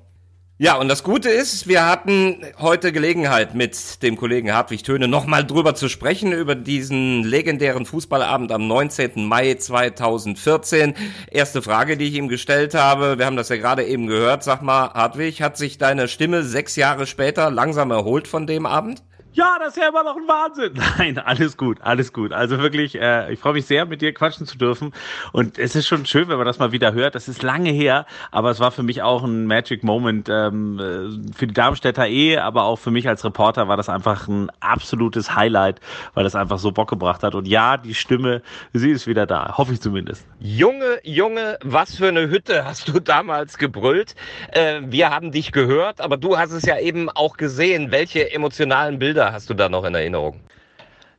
Speaker 4: Ja, und das Gute ist, wir hatten heute Gelegenheit, mit dem Kollegen Hartwig Töne nochmal drüber zu sprechen, über diesen legendären Fußballabend am 19. Mai 2014. Erste Frage, die ich ihm gestellt habe, wir haben das ja gerade eben gehört. Sag mal, Hartwig, hat sich deine Stimme sechs Jahre später langsam erholt von dem Abend?
Speaker 6: Ja, das ist ja immer noch ein Wahnsinn. Nein, alles gut, alles gut. Also wirklich, äh, ich freue mich sehr, mit dir quatschen zu dürfen. Und es ist schon schön, wenn man das mal wieder hört. Das ist lange her, aber es war für mich auch ein Magic Moment ähm, äh, für die Darmstädter eh, aber auch für mich als Reporter war das einfach ein absolutes Highlight, weil das einfach so Bock gebracht hat. Und ja, die Stimme, sie ist wieder da, hoffe ich zumindest.
Speaker 7: Junge, Junge, was für eine Hütte hast du damals gebrüllt? Äh, wir haben dich gehört, aber du hast es ja eben auch gesehen. Welche emotionalen Bilder hast du da noch in Erinnerung?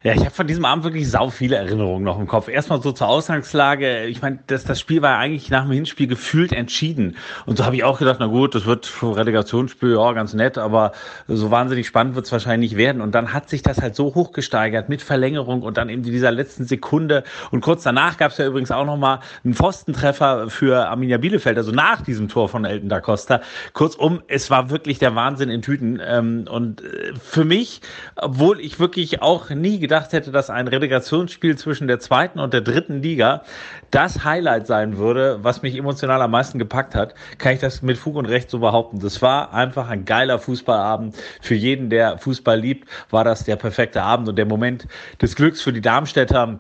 Speaker 6: Ja, ich habe von diesem Abend wirklich sau viele Erinnerungen noch im Kopf. Erstmal so zur Ausgangslage. Ich meine, das, das Spiel war eigentlich nach dem Hinspiel gefühlt entschieden. Und so habe ich auch gedacht, na gut, das wird ein Relegationsspiel, ja, ganz nett, aber so wahnsinnig spannend wird es wahrscheinlich nicht werden. Und dann hat sich das halt so hochgesteigert mit Verlängerung und dann eben dieser letzten Sekunde. Und kurz danach gab es ja übrigens auch nochmal einen Pfostentreffer für Arminia Bielefeld, also nach diesem Tor von Elton da Costa. Kurzum, es war wirklich der Wahnsinn in Tüten. Ähm, und äh, für mich, obwohl ich wirklich auch nie gedacht gedacht hätte, dass ein Relegationsspiel zwischen der zweiten und der dritten Liga das Highlight sein würde, was mich emotional am meisten gepackt hat, kann ich das mit Fug und Recht so behaupten. Das war einfach ein geiler Fußballabend. Für jeden, der Fußball liebt, war das der perfekte Abend und der Moment des Glücks für die Darmstädter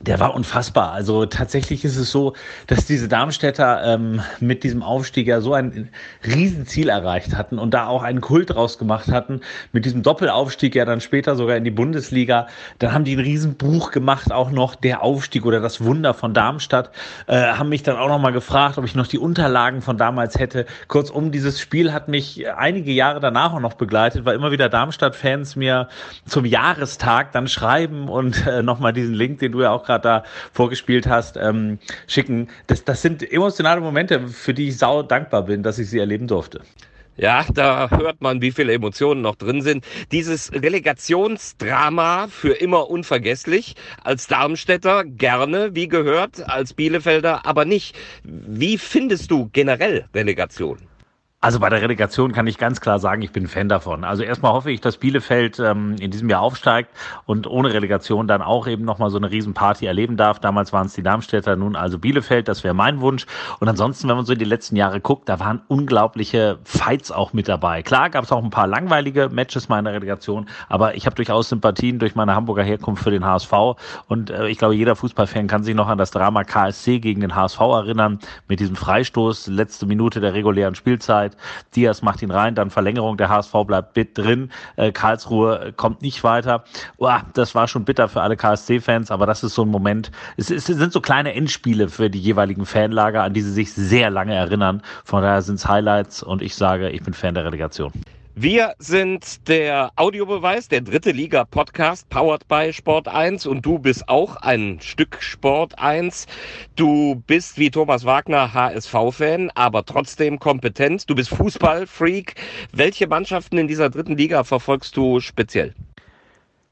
Speaker 6: der war unfassbar. Also tatsächlich ist es so, dass diese Darmstädter ähm, mit diesem Aufstieg ja so ein Riesenziel erreicht hatten und da auch einen Kult draus gemacht hatten. Mit diesem Doppelaufstieg ja dann später sogar in die Bundesliga. Dann haben die einen Riesenbuch gemacht, auch noch der Aufstieg oder das Wunder von Darmstadt. Äh, haben mich dann auch noch mal gefragt, ob ich noch die Unterlagen von damals hätte. Kurzum, dieses Spiel hat mich einige Jahre danach auch noch begleitet, weil immer wieder Darmstadt-Fans mir zum Jahrestag dann schreiben und äh, nochmal diesen Link, den du ja auch gerade da vorgespielt hast, ähm, schicken. Das, das sind emotionale Momente, für die ich sau dankbar bin, dass ich sie erleben durfte.
Speaker 7: Ja, da hört man, wie viele Emotionen noch drin sind. Dieses Relegationsdrama für immer unvergesslich. Als Darmstädter gerne, wie gehört, als Bielefelder aber nicht. Wie findest du generell Relegation?
Speaker 6: Also bei der Relegation kann ich ganz klar sagen, ich bin Fan davon. Also erstmal hoffe ich, dass Bielefeld ähm, in diesem Jahr aufsteigt und ohne Relegation dann auch eben nochmal so eine Riesenparty erleben darf. Damals waren es die Darmstädter, nun also Bielefeld, das wäre mein Wunsch. Und ansonsten, wenn man so in die letzten Jahre guckt, da waren unglaubliche Fights auch mit dabei. Klar gab es auch ein paar langweilige Matches meiner Relegation, aber ich habe durchaus Sympathien durch meine Hamburger Herkunft für den HSV. Und äh, ich glaube, jeder Fußballfan kann sich noch an das Drama KSC gegen den HSV erinnern, mit diesem Freistoß, letzte Minute der regulären Spielzeit. Diaz macht ihn rein, dann Verlängerung, der HSV bleibt bit drin, äh, Karlsruhe kommt nicht weiter. Uah, das war schon bitter für alle KSC-Fans, aber das ist so ein Moment. Es, es sind so kleine Endspiele für die jeweiligen Fanlager, an die sie sich sehr lange erinnern. Von daher sind es Highlights und ich sage, ich bin Fan der Relegation.
Speaker 7: Wir sind der Audiobeweis, der dritte Liga Podcast, powered by Sport 1 und du bist auch ein Stück Sport 1. Du bist wie Thomas Wagner HSV-Fan, aber trotzdem kompetent. Du bist Fußballfreak. Welche Mannschaften in dieser dritten Liga verfolgst du speziell?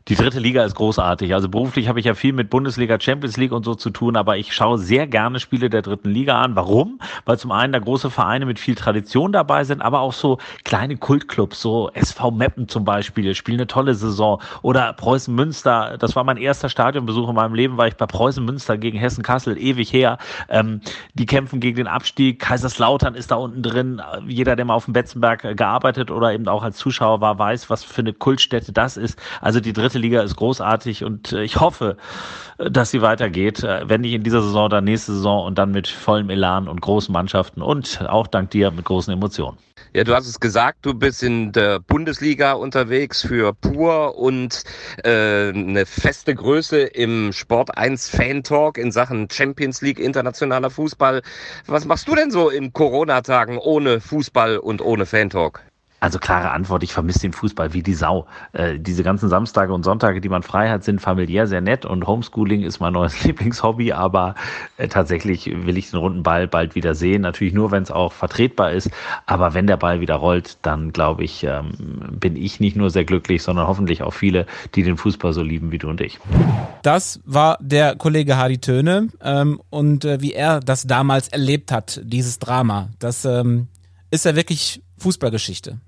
Speaker 6: Die dritte Liga ist großartig. Also beruflich habe ich ja viel mit Bundesliga, Champions League und so zu tun, aber ich schaue sehr gerne Spiele der dritten Liga an. Warum? Weil zum einen da große Vereine mit viel Tradition dabei sind, aber auch so kleine Kultclubs, so SV Meppen zum Beispiel, spielen eine tolle Saison. Oder Preußen Münster, das war mein erster Stadionbesuch in meinem Leben, war ich bei Preußen Münster gegen Hessen Kassel, ewig her. Ähm, die kämpfen gegen den Abstieg. Kaiserslautern ist da unten drin. Jeder, der mal auf dem Betzenberg gearbeitet oder eben auch als Zuschauer war, weiß, was für eine Kultstätte das ist. Also die dritte Liga ist großartig und äh, ich hoffe, äh, dass sie weitergeht. Äh, wenn nicht in dieser Saison, dann nächste Saison und dann mit vollem Elan und großen Mannschaften und auch dank dir mit großen Emotionen.
Speaker 7: Ja, du hast es gesagt, du bist in der Bundesliga unterwegs für Pur und äh, eine feste Größe im Sport 1 Fan Talk in Sachen Champions League, internationaler Fußball. Was machst du denn so in Corona-Tagen ohne Fußball und ohne Fan Talk?
Speaker 6: Also klare Antwort, ich vermisse den Fußball wie die Sau. Äh, diese ganzen Samstage und Sonntage, die man frei hat, sind familiär sehr nett und Homeschooling ist mein neues Lieblingshobby, aber äh, tatsächlich will ich den runden Ball bald wieder sehen. Natürlich nur, wenn es auch vertretbar ist, aber wenn der Ball wieder rollt, dann glaube ich, ähm, bin ich nicht nur sehr glücklich, sondern hoffentlich auch viele, die den Fußball so lieben wie du und ich.
Speaker 1: Das war der Kollege Hardy Töne ähm, und äh, wie er das damals erlebt hat, dieses Drama, das ähm, ist ja wirklich Fußballgeschichte.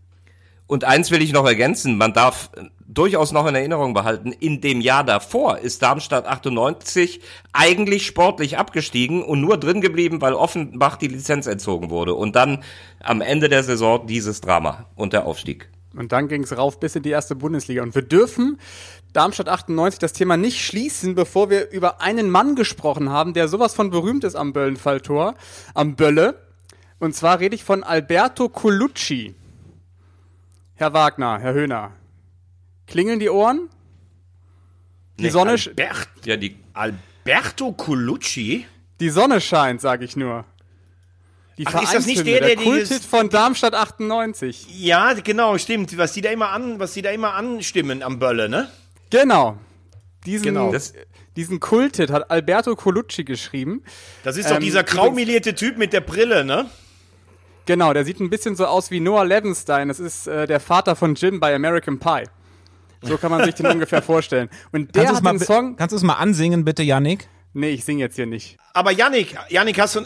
Speaker 4: Und eins will ich noch ergänzen, man darf durchaus noch in Erinnerung behalten, in dem Jahr davor ist Darmstadt 98 eigentlich sportlich abgestiegen und nur drin geblieben, weil Offenbach die Lizenz entzogen wurde. Und dann am Ende der Saison dieses Drama und der Aufstieg.
Speaker 2: Und dann ging es rauf bis in die erste Bundesliga. Und wir dürfen Darmstadt 98 das Thema nicht schließen, bevor wir über einen Mann gesprochen haben, der sowas von berühmt ist am Böllenfalltor, am Bölle. Und zwar rede ich von Alberto Colucci. Herr Wagner, Herr Höhner, klingeln die Ohren? Die
Speaker 3: Nee,
Speaker 2: Sonne,
Speaker 3: Albert,
Speaker 4: Ja, die
Speaker 3: Alberto Colucci?
Speaker 2: die Sonne scheint, sage ich nur. Die
Speaker 3: Ach, ist das nicht
Speaker 2: Vereinshymne,
Speaker 3: der, der
Speaker 2: Kulthit von Darmstadt 98?
Speaker 3: Ja, genau, stimmt. Was die da immer an, was die da immer anstimmen am Bölle, ne?
Speaker 2: Genau. Diesen,
Speaker 3: Genau.
Speaker 4: Das-
Speaker 2: diesen Kulthit hat Alberto Colucci geschrieben.
Speaker 3: Das ist doch
Speaker 2: Ähm,
Speaker 3: dieser graumelierte Typ mit der Brille, ne?
Speaker 2: Genau, der sieht ein bisschen so aus wie Noah Levenstein. Das ist äh, der Vater von Jim bei American Pie. So kann man sich den ungefähr vorstellen. Und der
Speaker 1: Kannst du es
Speaker 2: hat
Speaker 1: bi-
Speaker 2: Song.
Speaker 1: kannst du es mal ansingen, bitte, Yannick?
Speaker 2: Nee, ich singe jetzt hier nicht.
Speaker 3: Aber Yannick, Yannick, hast du,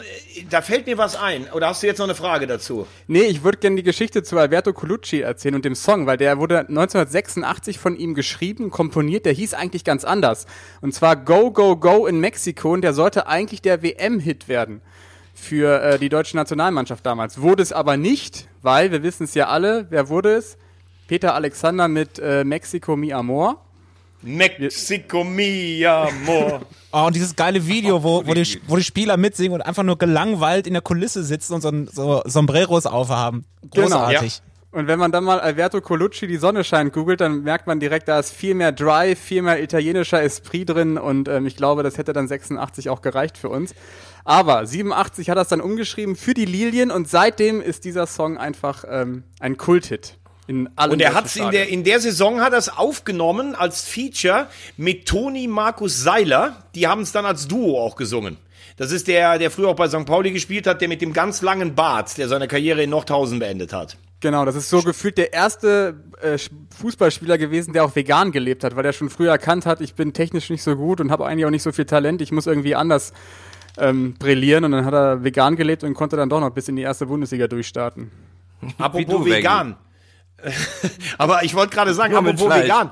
Speaker 3: da fällt mir was ein. Oder hast du jetzt noch eine Frage dazu?
Speaker 2: Nee, ich würde gerne die Geschichte zu Alberto Colucci erzählen und dem Song, weil der wurde 1986 von ihm geschrieben, komponiert. Der hieß eigentlich ganz anders. Und zwar Go, Go, Go in Mexiko. Und der sollte eigentlich der WM-Hit werden für äh, die deutsche Nationalmannschaft damals. Wurde es aber nicht, weil, wir wissen es ja alle, wer wurde es? Peter Alexander mit äh, Mexico Mi Amor.
Speaker 3: Mexico mi amor.
Speaker 1: Oh, und dieses geile Video, wo, wo, die, wo die Spieler mitsingen und einfach nur gelangweilt in der Kulisse sitzen und so, so Sombreros aufhaben. Großartig.
Speaker 2: Und wenn man dann mal Alberto Colucci die Sonne scheint googelt, dann merkt man direkt, da ist viel mehr Drive, viel mehr italienischer Esprit drin und ähm, ich glaube, das hätte dann 86 auch gereicht für uns. Aber 87 hat er es dann umgeschrieben für die Lilien und seitdem ist dieser Song einfach ähm, ein Kulthit. In allen
Speaker 3: Und er hat's in der, in der Saison hat er es aufgenommen als Feature mit Toni Markus Seiler. Die haben es dann als Duo auch gesungen. Das ist der, der früher auch bei St. Pauli gespielt hat, der mit dem ganz langen Bart, der seine Karriere in Nordhausen beendet hat.
Speaker 2: Genau, das ist so gefühlt der erste äh, Fußballspieler gewesen, der auch vegan gelebt hat, weil er schon früher erkannt hat, ich bin technisch nicht so gut und habe eigentlich auch nicht so viel Talent, ich muss irgendwie anders ähm, brillieren und dann hat er vegan gelebt und konnte dann doch noch bis in die erste Bundesliga durchstarten.
Speaker 3: Apropos vegan. Aber ich wollte gerade sagen,
Speaker 4: Nur
Speaker 3: apropos
Speaker 4: Fleisch.
Speaker 3: vegan.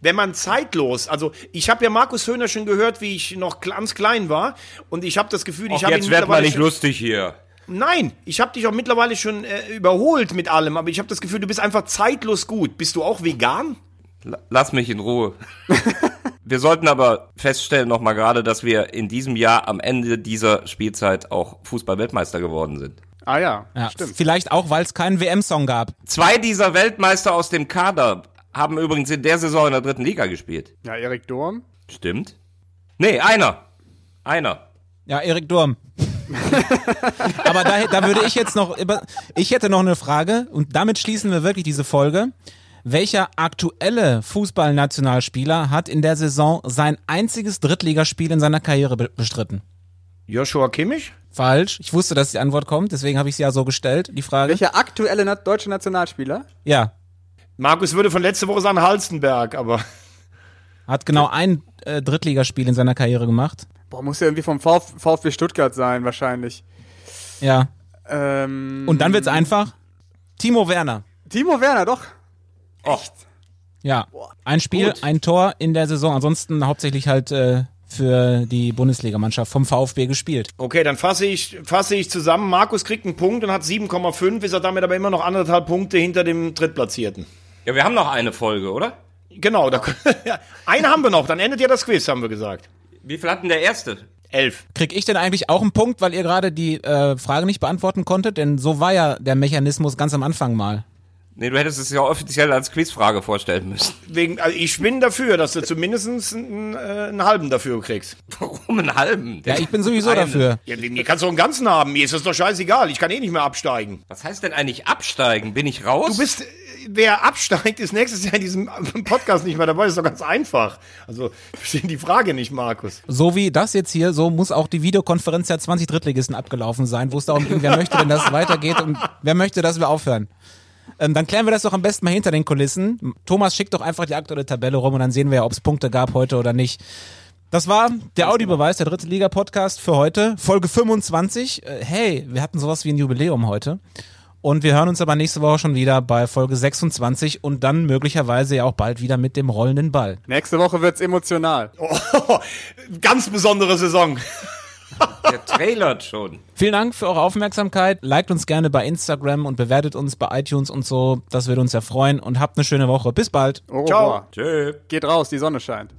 Speaker 3: Wenn man zeitlos, also ich habe ja Markus Höhner schon gehört, wie ich noch ganz klein war und ich habe das Gefühl, ich habe ihn
Speaker 4: jetzt wird mal nicht lustig hier.
Speaker 3: Nein, ich habe dich auch mittlerweile schon äh, überholt mit allem, aber ich habe das Gefühl, du bist einfach zeitlos gut. Bist du auch vegan?
Speaker 4: La- Lass mich in Ruhe. wir sollten aber feststellen noch mal gerade, dass wir in diesem Jahr am Ende dieser Spielzeit auch Fußball-Weltmeister geworden sind.
Speaker 2: Ah ja,
Speaker 1: Ja,
Speaker 2: stimmt.
Speaker 1: Vielleicht auch, weil es keinen WM-Song gab.
Speaker 4: Zwei dieser Weltmeister aus dem Kader haben übrigens in der Saison in der dritten Liga gespielt.
Speaker 2: Ja, Erik Durm.
Speaker 4: Stimmt? Nee, einer. Einer.
Speaker 1: Ja, Erik Durm. Aber da, da würde ich jetzt noch, über- ich hätte noch eine Frage und damit schließen wir wirklich diese Folge. Welcher aktuelle Fußballnationalspieler hat in der Saison sein einziges Drittligaspiel in seiner Karriere be bestritten?
Speaker 3: Joshua Kimmich?
Speaker 1: Falsch. Ich wusste, dass die Antwort kommt, deswegen habe ich sie ja so gestellt, die Frage.
Speaker 2: Welcher aktuelle na deutsche Nationalspieler?
Speaker 1: Ja,
Speaker 3: Markus würde von letzte Woche sagen Halstenberg, aber
Speaker 1: hat genau ein äh, Drittligaspiel in seiner Karriere gemacht.
Speaker 2: Boah, muss ja irgendwie vom Vf VfB Stuttgart sein, wahrscheinlich.
Speaker 1: Ja.
Speaker 2: Ähm,
Speaker 1: Und dann wird's einfach. Timo Werner.
Speaker 2: Timo Werner, doch.
Speaker 1: Ja. Ein Spiel,
Speaker 3: Gut.
Speaker 1: ein Tor in der Saison. Ansonsten hauptsächlich halt äh, für die Bundesligamannschaft vom VfB gespielt.
Speaker 3: okay, dann fasse ich, fasse ich zusammen. Markus kriegt einen Punkt und hat 7,5, ist er damit aber immer noch anderthalb Punkte hinter dem Drittplatzierten.
Speaker 4: Ja, wir haben noch eine Folge, oder?
Speaker 3: Genau, da, ja, eine haben wir noch, dann endet ja das Quiz, haben wir gesagt.
Speaker 4: Wie viel hat denn der erste?
Speaker 3: Elf.
Speaker 1: Krieg ich denn eigentlich auch einen Punkt, weil ihr gerade die äh, Frage nicht beantworten konntet? Denn so war ja der Mechanismus ganz am Anfang mal.
Speaker 4: Nee, du hättest es ja offiziell als Quizfrage vorstellen müssen.
Speaker 3: Wegen, also ich bin dafür, dass du zumindest einen, äh, einen halben dafür kriegst.
Speaker 4: Warum einen halben?
Speaker 1: Ja, ich bin sowieso dafür.
Speaker 3: Ja, mir kannst du einen ganzen haben, mir ist das doch scheißegal, ich kann eh nicht mehr absteigen.
Speaker 4: Was heißt denn eigentlich absteigen? Bin ich raus?
Speaker 3: Du bist, wer absteigt, ist nächstes Jahr in diesem Podcast nicht mehr dabei, ist doch ganz einfach. Also, ich verstehe die Frage nicht, Markus.
Speaker 1: So wie das jetzt hier, so muss auch die Videokonferenz der 20 Drittligisten abgelaufen sein, wo es darum ging, wer möchte denn, dass es weitergeht und wer möchte, dass wir aufhören. Ähm, dann klären wir das doch am besten mal hinter den Kulissen. Thomas schickt doch einfach die aktuelle Tabelle rum und dann sehen wir ja, ob es Punkte gab heute oder nicht. Das war der Audiobeweis, der dritte Liga-Podcast für heute, Folge 25. Äh, hey, wir hatten sowas wie ein Jubiläum heute. Und wir hören uns aber nächste Woche schon wieder bei Folge 26 und dann möglicherweise ja auch bald wieder mit dem rollenden Ball.
Speaker 2: Nächste Woche wird's emotional.
Speaker 3: Oh, ganz besondere Saison.
Speaker 4: Der trailert schon.
Speaker 1: Vielen Dank für eure Aufmerksamkeit. Liked uns gerne bei Instagram und bewertet uns bei iTunes und so. Das würde uns sehr freuen und habt eine schöne Woche. Bis bald.
Speaker 2: Au
Speaker 3: Ciao.
Speaker 4: Tschö.
Speaker 2: Geht raus, die Sonne scheint.